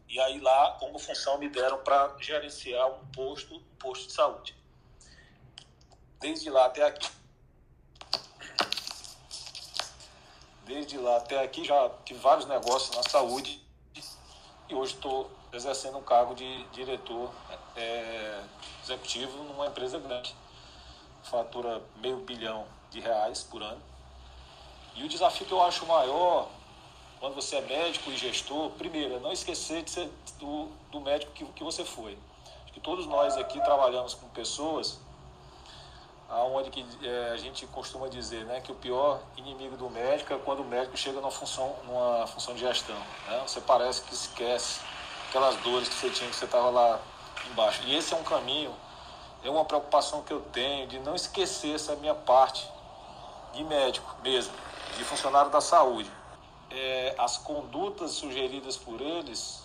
e aí lá, como função, me deram para gerenciar um posto, um posto de saúde. Desde lá até aqui. Desde lá até aqui já tive vários negócios na saúde e hoje estou exercendo um cargo de diretor é, executivo numa empresa grande. Fatura meio bilhão de reais por ano. E o desafio que eu acho maior, quando você é médico e gestor, primeiro, é não esquecer de ser do, do médico que, que você foi. Acho que todos nós aqui trabalhamos com pessoas aonde que é, a gente costuma dizer né, que o pior inimigo do médico é quando o médico chega numa função, numa função de gestão. Né? Você parece que esquece aquelas dores que você tinha, que você estava lá embaixo. E esse é um caminho, é uma preocupação que eu tenho de não esquecer essa minha parte de médico mesmo, de funcionário da saúde. É, as condutas sugeridas por eles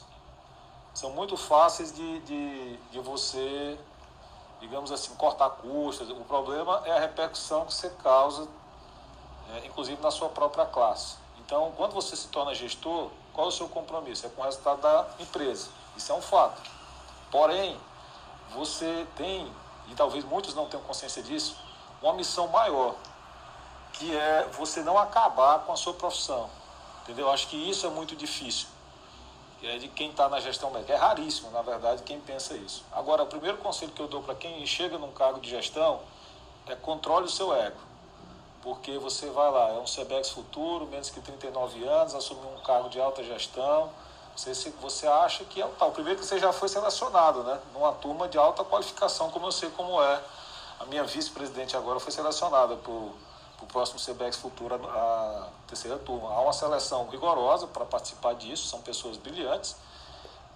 são muito fáceis de, de, de você, digamos assim, cortar custas. O problema é a repercussão que você causa, é, inclusive na sua própria classe. Então, quando você se torna gestor, qual é o seu compromisso? É com o resultado da empresa. Isso é um fato. Porém, você tem, e talvez muitos não tenham consciência disso, uma missão maior, que é você não acabar com a sua profissão. Entendeu? Acho que isso é muito difícil. É de quem está na gestão médica. É raríssimo, na verdade, quem pensa isso. Agora, o primeiro conselho que eu dou para quem chega num cargo de gestão é controle o seu ego. Porque você vai lá, é um CBEX futuro, menos que 39 anos, assumiu um cargo de alta gestão. Você, você acha que é o tal. Primeiro que você já foi selecionado, né? Numa turma de alta qualificação, como eu sei como é. A minha vice-presidente agora foi selecionada para o próximo CBX Futuro, a terceira turma. Há uma seleção rigorosa para participar disso, são pessoas brilhantes.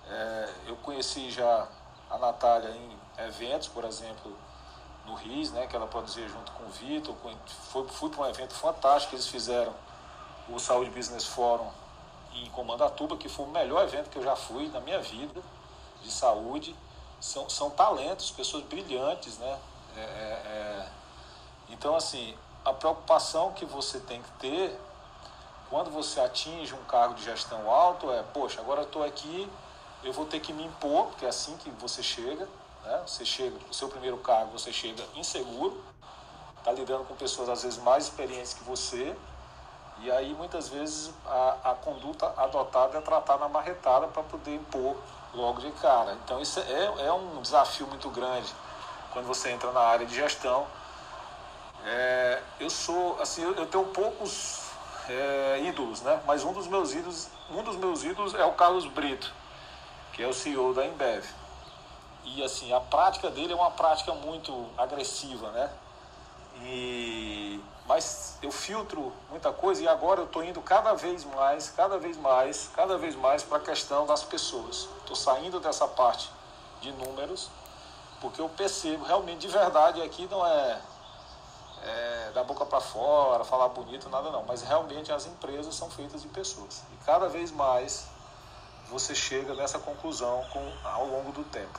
É, eu conheci já a Natália em eventos, por exemplo, no RIS, né, que ela produzia junto com o Vitor. Foi, fui para um evento fantástico que eles fizeram, o Saúde Business Forum em Comandatuba, que foi o melhor evento que eu já fui na minha vida de saúde. São, são talentos, pessoas brilhantes, né? É, é, é então, assim, a preocupação que você tem que ter quando você atinge um cargo de gestão alto é, poxa, agora eu estou aqui, eu vou ter que me impor, porque é assim que você chega, né? Você chega, o seu primeiro cargo, você chega inseguro, está lidando com pessoas às vezes mais experientes que você, e aí muitas vezes a, a conduta adotada é tratar na marretada para poder impor logo de cara. Então isso é, é um desafio muito grande quando você entra na área de gestão é, eu sou, assim, eu, tenho poucos é, ídolos, né? Mas um dos meus ídolos, um dos meus ídolos é o Carlos Brito, que é o CEO da Embev. E assim, a prática dele é uma prática muito agressiva, né? E mas eu filtro muita coisa e agora eu estou indo cada vez mais, cada vez mais, cada vez mais para a questão das pessoas. Estou saindo dessa parte de números, porque eu percebo realmente de verdade aqui não é é, da boca para fora, falar bonito, nada não. Mas realmente as empresas são feitas de pessoas. E cada vez mais você chega nessa conclusão com, ao longo do tempo.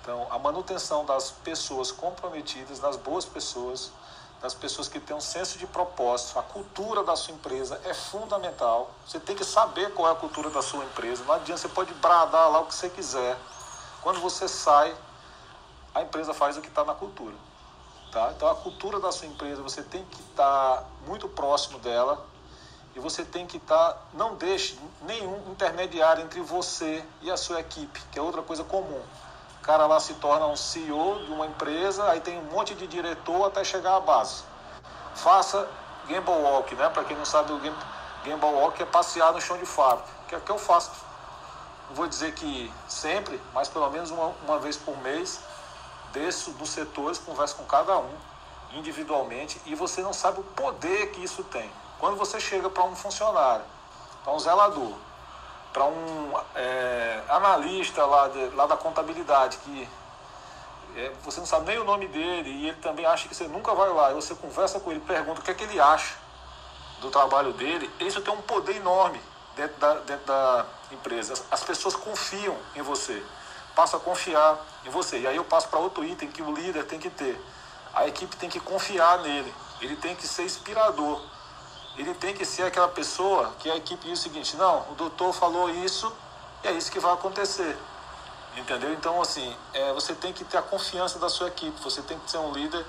Então, a manutenção das pessoas comprometidas, das boas pessoas, das pessoas que têm um senso de propósito, a cultura da sua empresa é fundamental. Você tem que saber qual é a cultura da sua empresa. Não adianta, você pode bradar lá o que você quiser. Quando você sai, a empresa faz o que está na cultura. Tá? Então a cultura da sua empresa você tem que estar tá muito próximo dela e você tem que estar, tá, não deixe nenhum intermediário entre você e a sua equipe, que é outra coisa comum. Cara lá se torna um CEO de uma empresa, aí tem um monte de diretor até chegar à base. Faça Gamble Walk, né? Para quem não sabe, o Gamble Walk é passear no chão de fábrica, que é o que eu faço. Não vou dizer que sempre, mas pelo menos uma, uma vez por mês desço dos setores, converso com cada um individualmente e você não sabe o poder que isso tem. Quando você chega para um funcionário, para um zelador, para um é, analista lá, de, lá da contabilidade, que é, você não sabe nem o nome dele e ele também acha que você nunca vai lá, e você conversa com ele, pergunta o que é que ele acha do trabalho dele, isso tem um poder enorme dentro da, dentro da empresa. As pessoas confiam em você passa a confiar em você. E aí eu passo para outro item que o líder tem que ter. A equipe tem que confiar nele. Ele tem que ser inspirador. Ele tem que ser aquela pessoa que a equipe diz o seguinte: não, o doutor falou isso e é isso que vai acontecer. Entendeu? Então, assim, é, você tem que ter a confiança da sua equipe. Você tem que ser um líder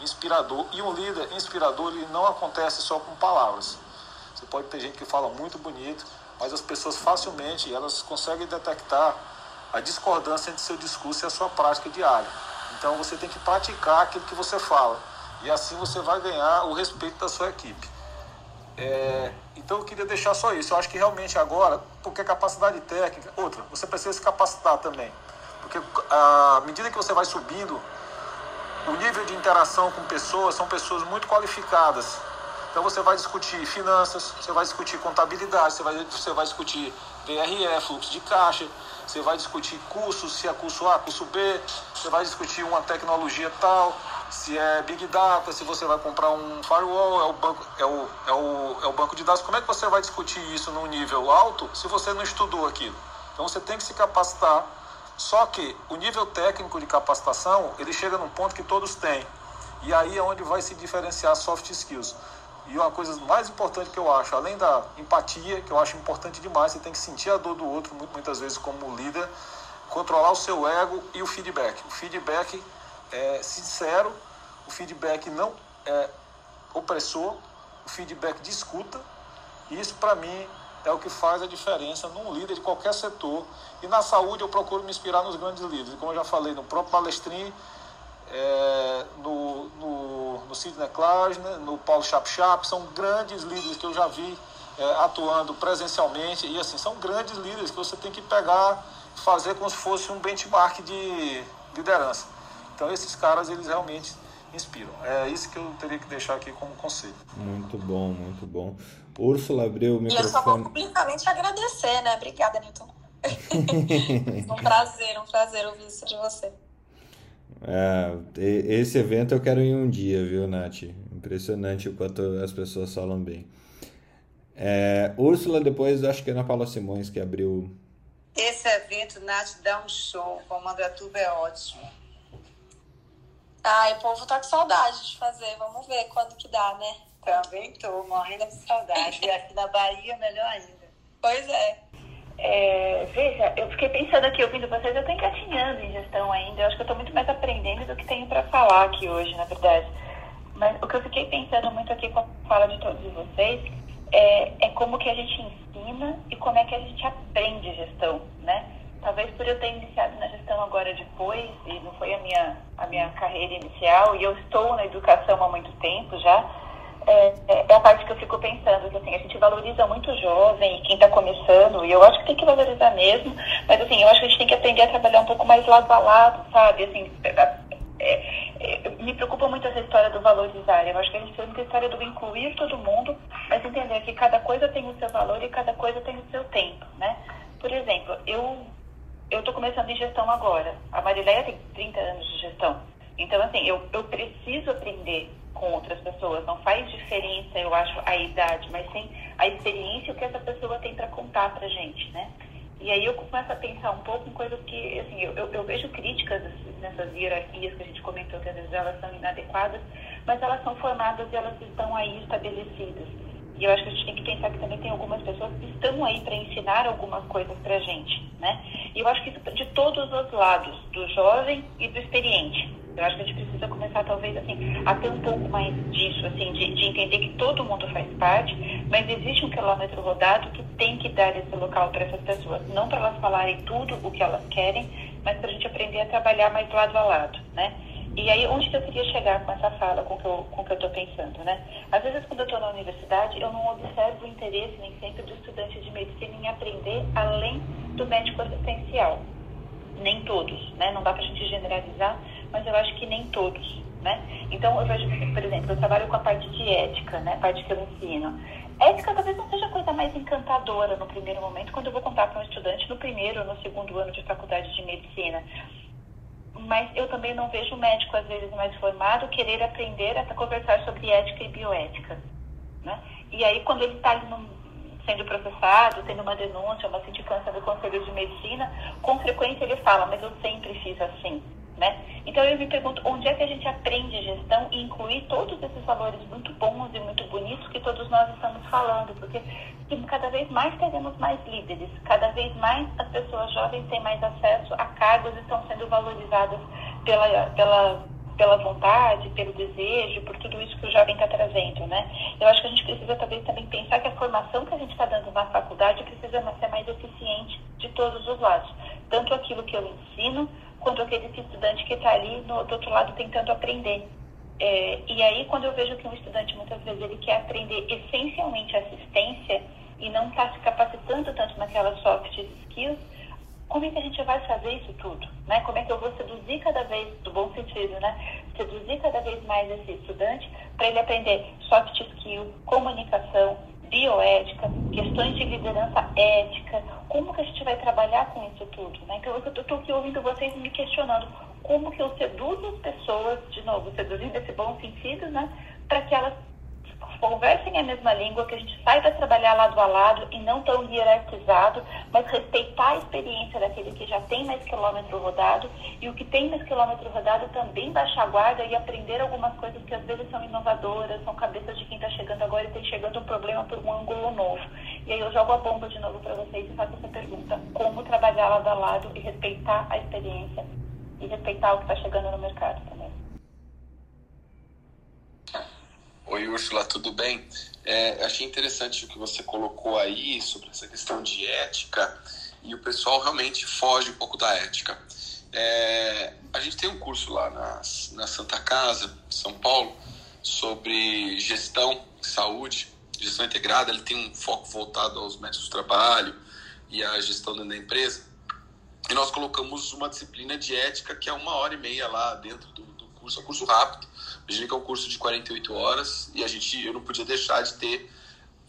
inspirador. E um líder inspirador ele não acontece só com palavras. Você pode ter gente que fala muito bonito, mas as pessoas facilmente elas conseguem detectar a discordância entre seu discurso e a sua prática diária. Então você tem que praticar aquilo que você fala. E assim você vai ganhar o respeito da sua equipe. É, então eu queria deixar só isso. Eu acho que realmente agora, porque capacidade técnica, outra, você precisa se capacitar também. Porque à medida que você vai subindo, o nível de interação com pessoas são pessoas muito qualificadas. Então você vai discutir finanças, você vai discutir contabilidade, você vai, você vai discutir DRE, fluxo de caixa, você vai discutir cursos, se é curso A, curso B, você vai discutir uma tecnologia tal, se é Big Data, se você vai comprar um firewall, é o banco, é o, é o, é o banco de dados. Como é que você vai discutir isso num nível alto se você não estudou aquilo? Então você tem que se capacitar. Só que o nível técnico de capacitação, ele chega num ponto que todos têm. E aí é onde vai se diferenciar soft skills. E uma coisa mais importante que eu acho, além da empatia, que eu acho importante demais, você tem que sentir a dor do outro, muitas vezes como líder, controlar o seu ego e o feedback. O feedback é sincero, o feedback não é opressor, o feedback de escuta. Isso, para mim, é o que faz a diferença num líder de qualquer setor. E na saúde eu procuro me inspirar nos grandes líderes. Como eu já falei, no próprio Palestrin, é, no, no, no Sidney Klausner, no Paulo Chap são grandes líderes que eu já vi é, atuando presencialmente. E assim, são grandes líderes que você tem que pegar, fazer como se fosse um benchmark de liderança. Então esses caras, eles realmente inspiram. É isso que eu teria que deixar aqui como conselho. Muito bom, muito bom. Úrsula abriu o microfone. E eu só vou publicamente agradecer, né? Obrigada, Newton. (laughs) um prazer, um prazer ouvir isso de você. É, esse evento eu quero ir um dia, viu, Nath? Impressionante o quanto as pessoas falam bem. É, Úrsula, depois acho que é Ana Paula Simões que abriu. Esse evento, Nath, dá um show. O Mandratuba é ótimo. Ai, o povo tá com saudade de fazer. Vamos ver quando que dá, né? Também tô morrendo de saudade. E aqui na Bahia, melhor ainda. Pois é. É, veja, eu fiquei pensando aqui, ouvindo vocês, eu tô engatinhando em gestão ainda. Eu acho que eu tô muito mais aprendendo do que tenho para falar aqui hoje, na verdade. Mas o que eu fiquei pensando muito aqui com a fala de todos vocês é, é como que a gente ensina e como é que a gente aprende gestão, né? Talvez por eu ter iniciado na gestão agora depois, e não foi a minha, a minha carreira inicial, e eu estou na educação há muito tempo já, é, é, é, a parte que eu fico pensando, que assim, a gente valoriza muito o jovem, quem está começando, e eu acho que tem que valorizar mesmo, mas assim, eu acho que a gente tem que aprender a trabalhar um pouco mais lado a lado, sabe? Assim, é, é, me preocupa muito essa história do valorizar. Eu acho que a gente tem muita história do incluir todo mundo, mas entender que cada coisa tem o seu valor e cada coisa tem o seu tempo, né? Por exemplo, eu eu estou começando em gestão agora. A Marileia tem 30 anos de gestão. Então, assim, eu, eu preciso aprender com outras pessoas. Não faz diferença, eu acho, a idade, mas sim a experiência que essa pessoa tem para contar para gente, né? E aí eu começo a pensar um pouco em coisas que, assim, eu, eu, eu, vejo críticas nessas hierarquias que a gente comentou, que às vezes elas são inadequadas, mas elas são formadas e elas estão aí estabelecidas. E eu acho que a gente tem que pensar que também tem algumas pessoas que estão aí para ensinar algumas coisas para a gente, né? E eu acho que isso de todos os lados, do jovem e do experiente. Eu acho que a gente precisa começar, talvez, assim, a ter um pouco mais disso, assim, de, de entender que todo mundo faz parte, mas existe um quilômetro rodado que tem que dar esse local para essas pessoas. Não para elas falarem tudo o que elas querem, mas para a gente aprender a trabalhar mais lado a lado, né? E aí, onde que eu queria chegar com essa fala, com que eu, o que eu estou pensando, né? Às vezes, quando eu estou na universidade, eu não observo o interesse nem sempre do estudante de medicina em aprender além do médico assistencial. Nem todos, né? Não dá para a gente generalizar, mas eu acho que nem todos, né? Então, eu vejo, por exemplo, eu trabalho com a parte de ética, né? A parte que eu ensino. Ética talvez não seja a coisa mais encantadora no primeiro momento, quando eu vou contar para um estudante no primeiro ou no segundo ano de faculdade de medicina mas eu também não vejo o médico, às vezes, mais formado, querer aprender a conversar sobre ética e bioética. Né? E aí, quando ele está sendo processado, tendo uma denúncia, uma sindicância do Conselho de Medicina, com frequência ele fala, mas eu sempre fiz assim. Né? Então eu me pergunto onde é que a gente aprende gestão e incluir todos esses valores muito bons e muito bonitos que todos nós estamos falando, porque cada vez mais teremos mais líderes, cada vez mais as pessoas jovens têm mais acesso a cargos e estão sendo valorizadas pela, pela, pela vontade, pelo desejo, por tudo isso que o jovem está trazendo, né? Eu acho que a gente precisa talvez também pensar que a formação que a gente está dando na faculdade precisa ser mais eficiente de todos os lados, tanto aquilo que eu ensino quanto aquele estudante que está ali no, do outro lado tentando aprender. É, e aí, quando eu vejo que um estudante muitas vezes ele quer aprender essencialmente assistência e não está se capacitando tanto naquelas soft skills, como é que a gente vai fazer isso tudo? Né? Como é que eu vou seduzir cada vez, do bom sentido, né? Seduzir cada vez mais esse estudante para ele aprender soft skill, comunicação, bioética, questões de liderança ética, como que a gente vai trabalhar com isso tudo, né? Então, eu estou aqui ouvindo vocês me questionando como que eu seduzo as pessoas, de novo, seduzindo esse bom sentido, né? Para que elas conversem a mesma língua, que a gente saiba trabalhar lado a lado e não tão hierarquizado, mas respeitar a experiência daquele que já tem mais quilômetro rodado e o que tem mais quilômetro rodado também baixar a guarda e aprender algumas coisas que às vezes são inovadoras, são cabeças de quem está chegando agora e tem chegando um problema por um ângulo novo. E aí eu jogo a bomba de novo para vocês e faço essa pergunta: como trabalhar lado a lado e respeitar a experiência e respeitar o que está chegando no mercado também? Oi, Úrsula, tudo bem? É, achei interessante o que você colocou aí sobre essa questão de ética e o pessoal realmente foge um pouco da ética. É, a gente tem um curso lá na, na Santa Casa, São Paulo, sobre gestão, saúde, gestão integrada. Ele tem um foco voltado aos métodos de trabalho e à gestão da empresa. E nós colocamos uma disciplina de ética que é uma hora e meia lá dentro do, do curso, é um curso rápido Imagina que é um curso de 48 horas e a gente, eu não podia deixar de ter,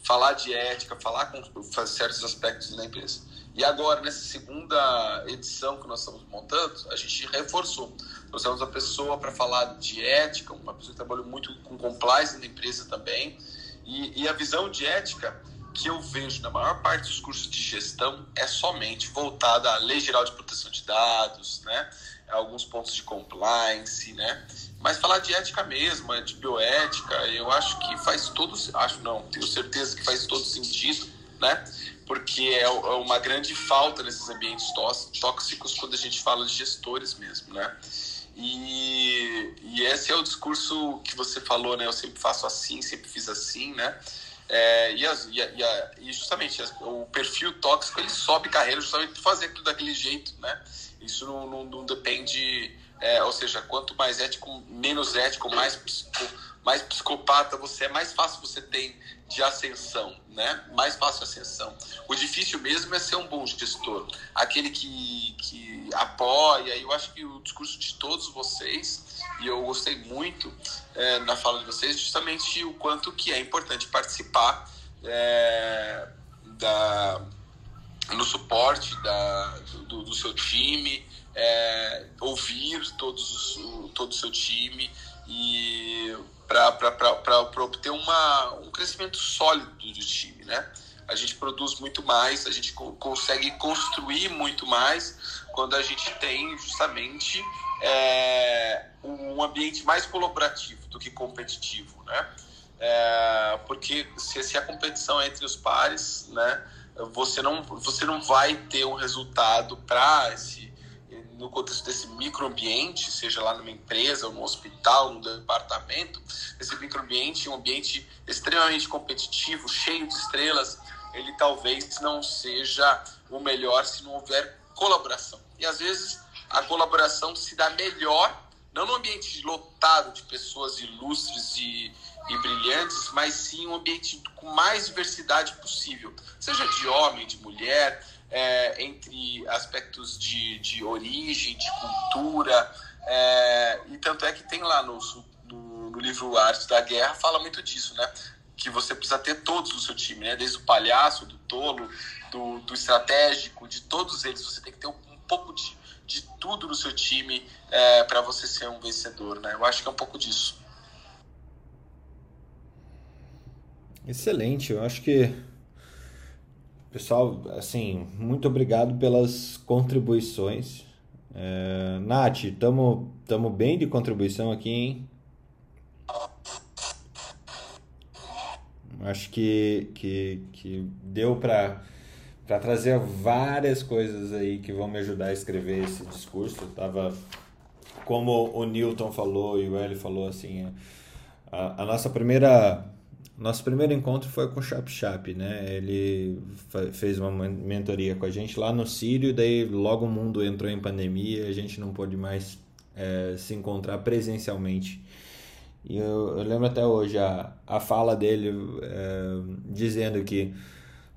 falar de ética, falar com certos aspectos da empresa. E agora, nessa segunda edição que nós estamos montando, a gente reforçou. Nós temos uma pessoa para falar de ética, uma pessoa que trabalha muito com compliance na empresa também. E, e, a visão de ética que eu vejo na maior parte dos cursos de gestão é somente voltada à Lei Geral de Proteção de Dados, né? Alguns pontos de compliance, né? Mas falar de ética mesmo, de bioética, eu acho que faz todo, acho não, tenho certeza que faz todo sentido, né? Porque é, é uma grande falta nesses ambientes tóxicos quando a gente fala de gestores mesmo, né? E, e esse é o discurso que você falou, né? Eu sempre faço assim, sempre fiz assim, né? É, e, as, e, a, e, justamente o perfil tóxico ele sobe carreira justamente por fazer tudo daquele jeito, né? Isso não, não, não depende é, ou seja, quanto mais ético, menos ético, mais, mais psicopata você é, mais fácil você tem de ascensão, né? Mais fácil ascensão. O difícil mesmo é ser um bom gestor, aquele que, que apoia. Eu acho que o discurso de todos vocês, e eu gostei muito é, na fala de vocês, justamente o quanto que é importante participar é, da, no suporte da, do, do seu time, é, ouvir todos os, todo o seu time e para obter uma, um crescimento sólido do time, né? A gente produz muito mais, a gente co consegue construir muito mais quando a gente tem justamente é, um ambiente mais colaborativo do que competitivo, né? É, porque se, se a competição é entre os pares, né? Você não, você não vai ter um resultado para esse no contexto desse microambiente, seja lá numa empresa, no hospital, no departamento, esse microambiente, um ambiente extremamente competitivo, cheio de estrelas, ele talvez não seja o melhor se não houver colaboração. E às vezes a colaboração se dá melhor, não no ambiente lotado de pessoas ilustres e, e brilhantes, mas sim um ambiente com mais diversidade possível, seja de homem, de mulher, é, entre aspectos de, de origem, de cultura, é, e tanto é que tem lá no, no, no, livro Arte da Guerra, fala muito disso, né? Que você precisa ter todos no seu time, né? Desde o palhaço, do tolo, do, do estratégico, de todos eles. Você tem que ter um, um pouco de, de tudo no seu time é, para você ser um vencedor, né? Eu acho que é um pouco disso. Excelente, eu acho que Pessoal, assim, muito obrigado pelas contribuições. É, Nath, estamos tamo bem de contribuição aqui, hein? Acho que, que, que deu para trazer várias coisas aí que vão me ajudar a escrever esse discurso. Eu tava, como o Newton falou e o Eli falou, assim, a, a nossa primeira nosso primeiro encontro foi com o Chap Chap, né? Ele fez uma mentoria com a gente lá no Sírio, daí logo o mundo entrou em pandemia, a gente não pôde mais é, se encontrar presencialmente. E eu, eu, lembro até hoje a, a fala dele é, dizendo que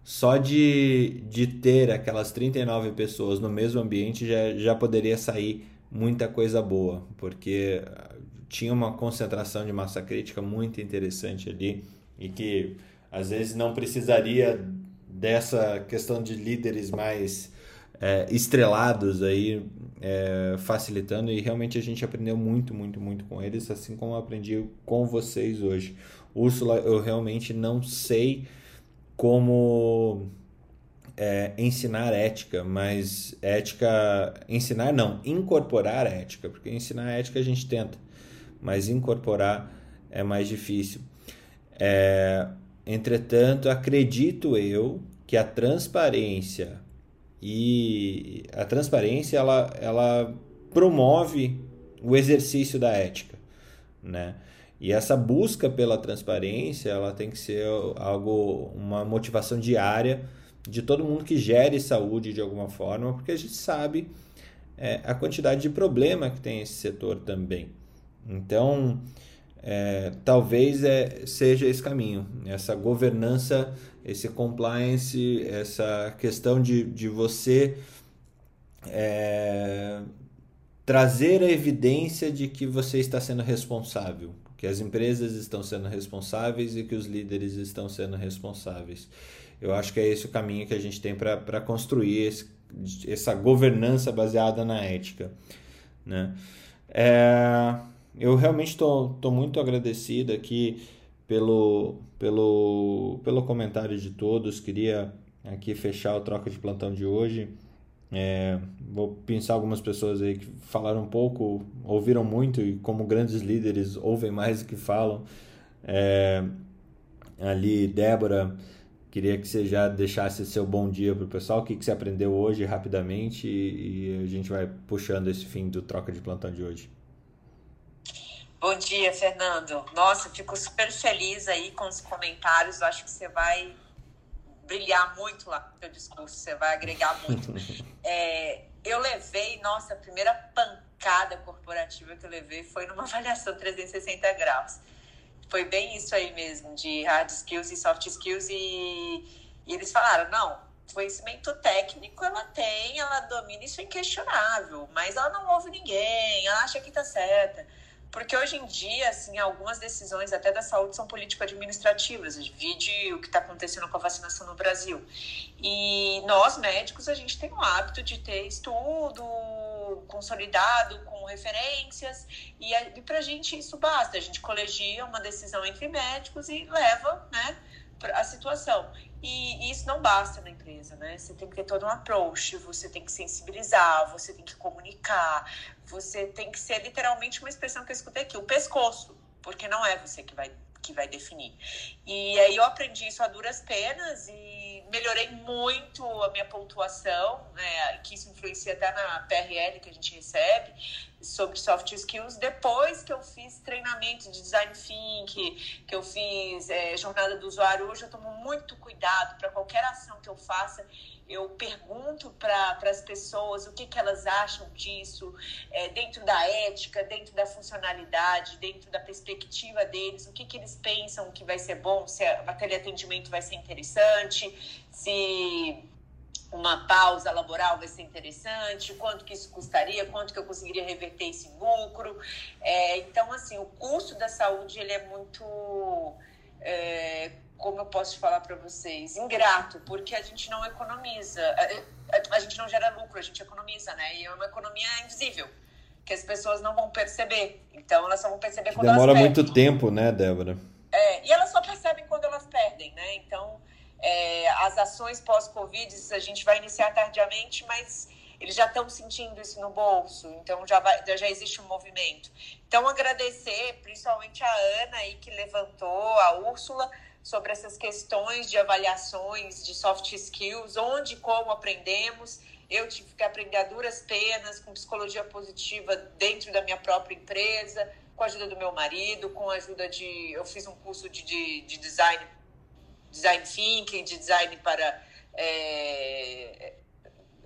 só de, de ter aquelas 39 pessoas no mesmo ambiente já, já poderia sair muita coisa boa, porque tinha uma concentração de massa crítica muito interessante ali e que às vezes não precisaria dessa questão de líderes mais é, estrelados aí é, facilitando e realmente a gente aprendeu muito, muito, muito com eles, assim como aprendi com vocês hoje. Úrsula, eu realmente não sei como é, ensinar ética, mas ética, ensinar não, incorporar ética, porque ensinar ética a gente tenta, mas incorporar é mais difícil. É, entretanto, acredito eu que a transparência e a transparência ela, ela promove o exercício da ética, né? E essa busca pela transparência, ela tem que ser algo, uma motivação diária de todo mundo que gere saúde de alguma forma, porque a gente sabe é, a quantidade de problema que tem esse setor também. Então, é, talvez é, seja esse caminho, essa governança, esse compliance, essa questão de, de você é, trazer a evidência de que você está sendo responsável, que as empresas estão sendo responsáveis e que os líderes estão sendo responsáveis. Eu acho que é esse o caminho que a gente tem para construir esse, essa governança baseada na ética. Né? É, eu realmente estou muito agradecido aqui pelo, pelo, pelo comentário de todos. Queria aqui fechar o troca de plantão de hoje. É, vou pensar algumas pessoas aí que falaram um pouco, ouviram muito e como grandes líderes ouvem mais do que falam. É, ali, Débora, Queria que você já deixasse seu bom dia para o pessoal, o que, que você aprendeu hoje rapidamente e, e a gente vai puxando esse fim do troca de plantão de hoje. Bom dia, Fernando. Nossa, fico super feliz aí com os comentários. Acho que você vai brilhar muito lá no seu discurso, você vai agregar muito. (laughs) é, eu levei, nossa, a primeira pancada corporativa que eu levei foi numa (laughs) avaliação 360 graus foi bem isso aí mesmo, de hard skills e soft skills, e, e eles falaram, não, conhecimento técnico ela tem, ela domina, isso é inquestionável, mas ela não ouve ninguém, ela acha que tá certa. Porque hoje em dia, assim, algumas decisões até da saúde são político-administrativas. Vide o que está acontecendo com a vacinação no Brasil. E nós, médicos, a gente tem o hábito de ter estudo consolidado, com referências, e, e para a gente isso basta. A gente colegia uma decisão entre médicos e leva né, a situação. E, e, isso não basta na empresa, né? Você tem que ter todo um approach, você tem que sensibilizar, você tem que comunicar, você tem que ser literalmente uma expressão que eu escutei aqui, o pescoço, porque não é você que vai, que vai definir. E aí eu aprendi isso a duras penas e melhorei muito a minha pontuação, né, que isso influencia até na PRL que a gente recebe, sobre soft skills, depois que eu fiz treinamento de design thinking, que eu fiz é, jornada do usuário, hoje eu tomo muito cuidado para qualquer ação que eu faça, eu pergunto para as pessoas o que, que elas acham disso, é, dentro da ética, dentro da funcionalidade, dentro da perspectiva deles, o que, que eles pensam que vai ser bom, se aquele atendimento vai ser interessante, se uma pausa laboral vai ser interessante, quanto que isso custaria, quanto que eu conseguiria reverter esse lucro. É, então, assim, o custo da saúde ele é muito é, como eu posso falar para vocês, ingrato, porque a gente não economiza, a, a, gente não gera lucro, a gente economiza, né? E é uma economia invisível, que as pessoas não vão perceber. Então elas só vão perceber quando Demora elas muito tempo, né, Débora? É, e elas só percebem quando elas perdem, né? Então, é, as ações pós-Covid, a gente vai iniciar tardiamente, mas eles já estão sentindo isso no bolso, então já, vai, já existe um movimento. Então, agradecer principalmente a Ana aí que levantou, a Úrsula, sobre essas questões de avaliações de soft skills, onde e como aprendemos. Eu tive que aprender a duras penas, com psicologia positiva dentro da minha própria empresa, com a ajuda do meu marido, com a ajuda de. Eu fiz um curso de, de, de design, design thinking, de design para. É,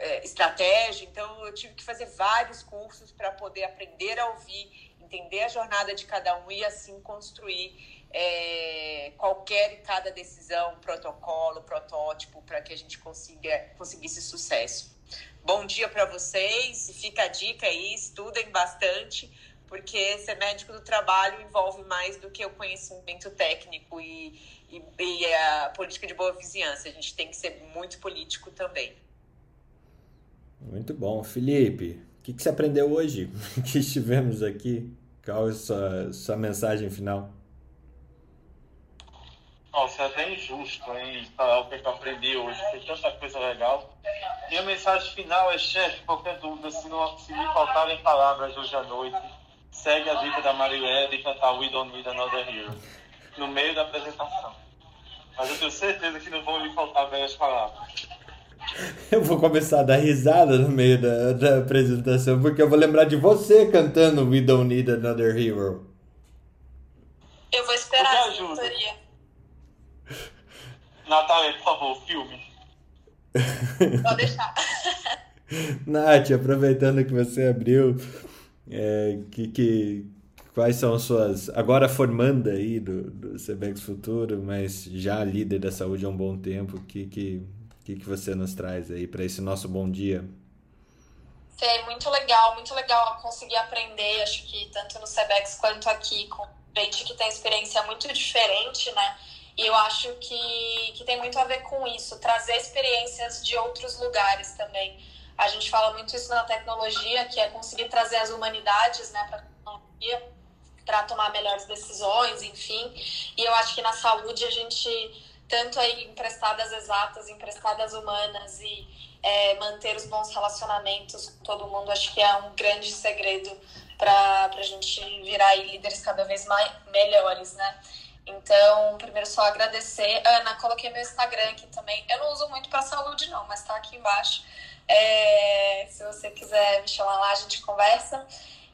é, estratégia, então eu tive que fazer vários cursos para poder aprender a ouvir, entender a jornada de cada um e assim construir é, qualquer e cada decisão, protocolo, protótipo, para que a gente consiga conseguisse sucesso. Bom dia para vocês e fica a dica aí, estudem bastante, porque ser médico do trabalho envolve mais do que o conhecimento técnico e, e, e a política de boa vizinhança. A gente tem que ser muito político também. Muito bom. Felipe, o que, que você aprendeu hoje (laughs) que estivemos aqui? Qual é a sua, sua mensagem final? Nossa, é até injusto hein, o que eu aprendi hoje. Tem tanta coisa legal. Minha mensagem final é, chefe, qualquer dúvida, se, não, se me faltarem palavras hoje à noite, segue a dica da Marilé de cantar We Don't Need Another Hero no meio da apresentação. Mas eu tenho certeza que não vão lhe faltar belas palavras. (laughs) Eu vou começar a dar risada no meio da, da apresentação, porque eu vou lembrar de você cantando We Don't Need Another Hero. Eu vou esperar a diretoria. (laughs) Natália, por favor, filme. (laughs) Pode deixar. Nath, aproveitando que você abriu, é, que, que, quais são suas. Agora formanda aí do, do CBEX Futuro, mas já líder da saúde há um bom tempo, que, que, que, que você nos traz aí para esse nosso bom dia? Fê, muito legal, muito legal conseguir aprender, acho que tanto no CBEX quanto aqui, com gente que tem experiência muito diferente, né? E eu acho que, que tem muito a ver com isso, trazer experiências de outros lugares também. A gente fala muito isso na tecnologia, que é conseguir trazer as humanidades né, para a tecnologia, para tomar melhores decisões, enfim. E eu acho que na saúde a gente, tanto aí emprestadas exatas, emprestadas humanas e é, manter os bons relacionamentos com todo mundo, acho que é um grande segredo para a gente virar líderes cada vez mais melhores, né? Então, primeiro só agradecer. Ana, coloquei meu Instagram aqui também. Eu não uso muito para saúde, não, mas tá aqui embaixo. É, se você quiser me chamar lá, a gente conversa.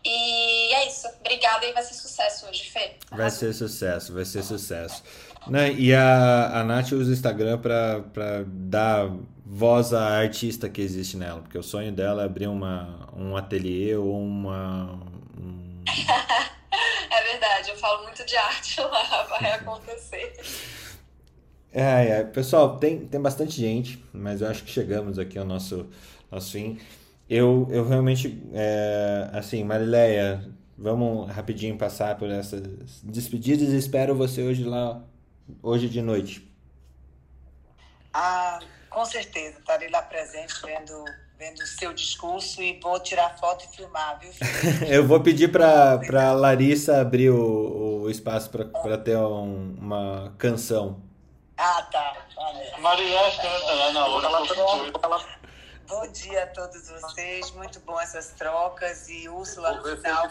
E é isso. Obrigada e vai ser sucesso hoje, Fê. Vai ser sucesso, vai ser sucesso. Né? E a, a Nath usa o Instagram para dar voz à artista que existe nela, porque o sonho dela é abrir uma, um ateliê ou uma. Um... (laughs) é verdade, eu falo muito de arte lá, (laughs) vai acontecer. É, é. Pessoal, tem, tem bastante gente, mas eu acho que chegamos aqui ao nosso, nosso fim. Eu, eu realmente, é, assim, Marileia, vamos rapidinho passar por essas despedidas e espero você hoje lá, hoje de noite. Ah, com certeza, estarei lá presente vendo vendo o seu discurso e vou tirar foto e filmar, viu? (laughs) eu vou pedir para para Larissa abrir o, o espaço para ter um, uma canção. Ah, tá. Maria canta hora. Ela Bom dia a todos vocês, muito bom essas trocas e Úrsula no final.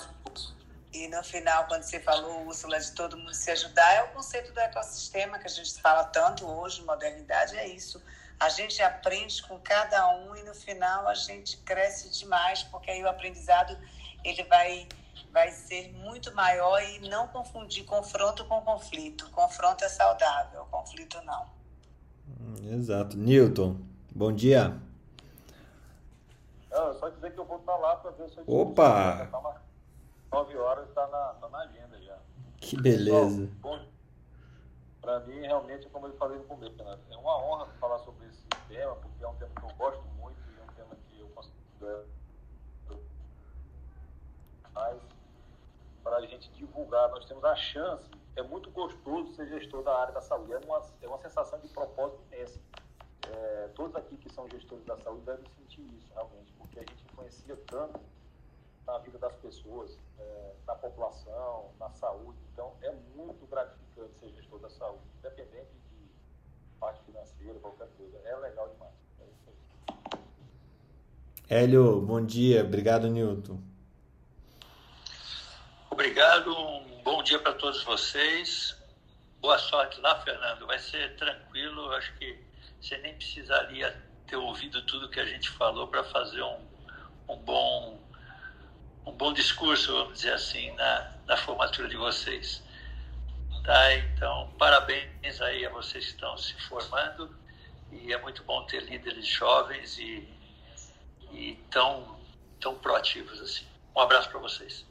E no final, quando você falou, Úrsula, de todo mundo se ajudar, é o conceito do ecossistema que a gente fala tanto hoje, modernidade, é isso. A gente aprende com cada um e no final a gente cresce demais, porque aí o aprendizado ele vai, vai ser muito maior e não confundir confronto com conflito. Confronto é saudável, conflito não. Exato. Newton, bom dia. Não, só dizer que eu vou estar lá para ver o seu Opa! Tá 9 horas está na, tá na agenda já. Que beleza. Para mim, realmente, como eu falei no começo, né? é uma honra falar sobre esse tema, porque é um tema que eu gosto muito e é um tema que eu considero mais para a gente divulgar. Nós temos a chance, é muito gostoso ser gestor da área da saúde, é uma, é uma sensação de propósito imensa. É, todos aqui que são gestores da saúde devem sentir isso, realmente, porque a gente influencia tanto na vida das pessoas, é, na população, na saúde. Então, é muito gratificante ser gestor da saúde, independente de parte financeira, qualquer coisa. É legal demais. É isso aí. Hélio, bom dia. Obrigado, Newton. Obrigado, um bom dia para todos vocês. Boa sorte lá, Fernando. Vai ser tranquilo. Acho que você nem precisaria ter ouvido tudo que a gente falou para fazer um, um bom um bom discurso, vamos dizer assim, na, na formatura de vocês. Tá? Então, parabéns aí a vocês que estão se formando e é muito bom ter líderes jovens e, e tão, tão proativos assim. Um abraço para vocês.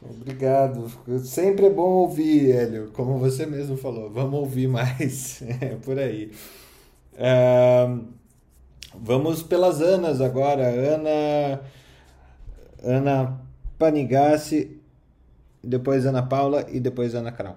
Obrigado. Sempre é bom ouvir, Hélio. Como você mesmo falou, vamos ouvir mais. (laughs) É por aí. vamos pelas Anas agora. Ana. Ana Panigassi, depois Ana Paula e depois Ana Krau.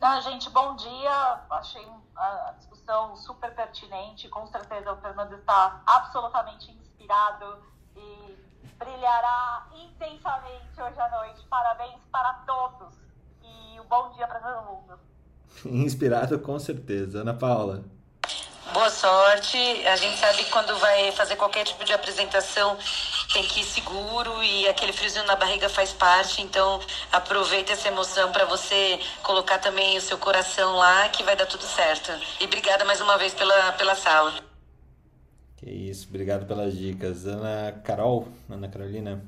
Ah, gente, bom dia. Achei a discussão super pertinente. Com certeza o Fernando está absolutamente inspirado e brilhará intensamente hoje à noite. Parabéns para todos e um bom dia para todo mundo. (laughs) Inspirado com certeza. Ana Paula. Boa sorte. A gente sabe que quando vai fazer qualquer tipo de apresentação tem que ir seguro e aquele friozinho na barriga faz parte. Então aproveita essa emoção para você colocar também o seu coração lá que vai dar tudo certo. E obrigada mais uma vez pela, pela sala. Que isso, obrigado pelas dicas. Ana Carol, Ana Carolina.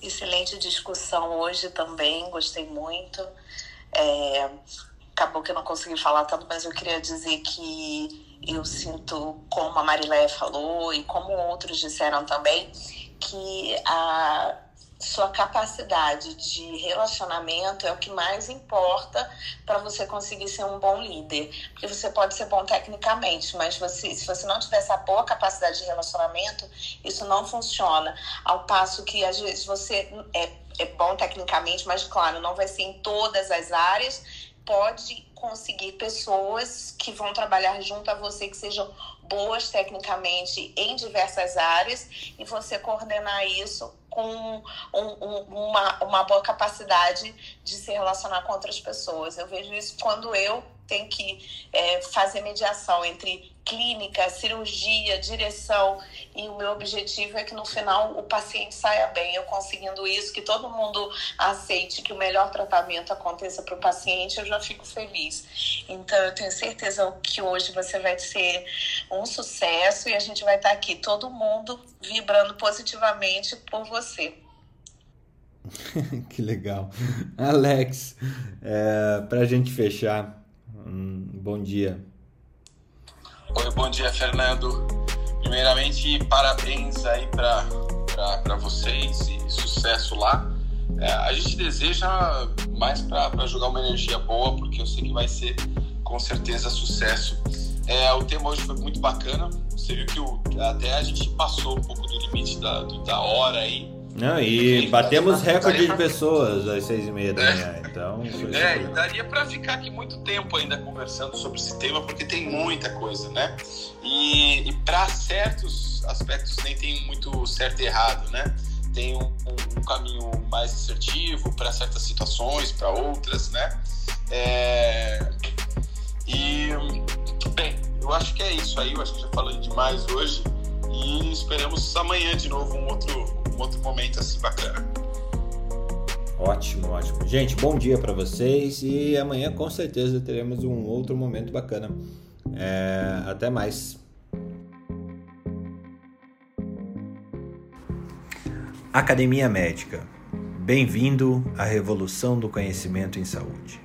Excelente discussão hoje também, gostei muito. É, acabou que eu não consegui falar tanto, mas eu queria dizer que eu sinto, como a Marilé falou e como outros disseram também, que a sua capacidade de relacionamento é o que mais importa para você conseguir ser um bom líder. Porque você pode ser bom tecnicamente, mas você, se você não tiver essa boa capacidade de relacionamento, isso não funciona. Ao passo que às vezes você é, é bom tecnicamente, mas claro, não vai ser em todas as áreas pode conseguir pessoas que vão trabalhar junto a você, que sejam boas tecnicamente em diversas áreas, e você coordenar isso com um, um, uma, uma boa capacidade de se relacionar com outras pessoas. Eu vejo isso quando eu tenho que é, fazer mediação entre clínica, cirurgia, direção. E o meu objetivo é que no final o paciente saia bem. Eu conseguindo isso, que todo mundo aceite que o melhor tratamento aconteça para o paciente, eu já fico feliz. Então eu tenho certeza que hoje você vai ser um sucesso e a gente vai estar aqui, todo mundo vibrando positivamente por você. (laughs) que legal. Alex, é, para a gente fechar, bom dia. Oi, bom dia, Fernando. Primeiramente, parabéns aí para vocês e sucesso lá. É, a gente deseja mais para jogar uma energia boa, porque eu sei que vai ser com certeza sucesso. É, o tema hoje foi muito bacana. Você viu que o, até a gente passou um pouco do limite da, do, da hora aí. Não, e batemos recorde de pessoas às seis e meia da manhã, então... É, e daria para ficar aqui muito tempo ainda conversando sobre esse tema, porque tem muita coisa, né? E, e para certos aspectos nem tem muito certo e errado, né? Tem um, um, um caminho mais assertivo para certas situações, para outras, né? É... E, bem, eu acho que é isso aí, eu acho que já falei demais hoje e esperamos amanhã de novo um outro outro momento assim bacana. Ótimo, ótimo. Gente, bom dia para vocês e amanhã com certeza teremos um outro momento bacana. É, até mais. Academia Médica. Bem-vindo à revolução do conhecimento em saúde.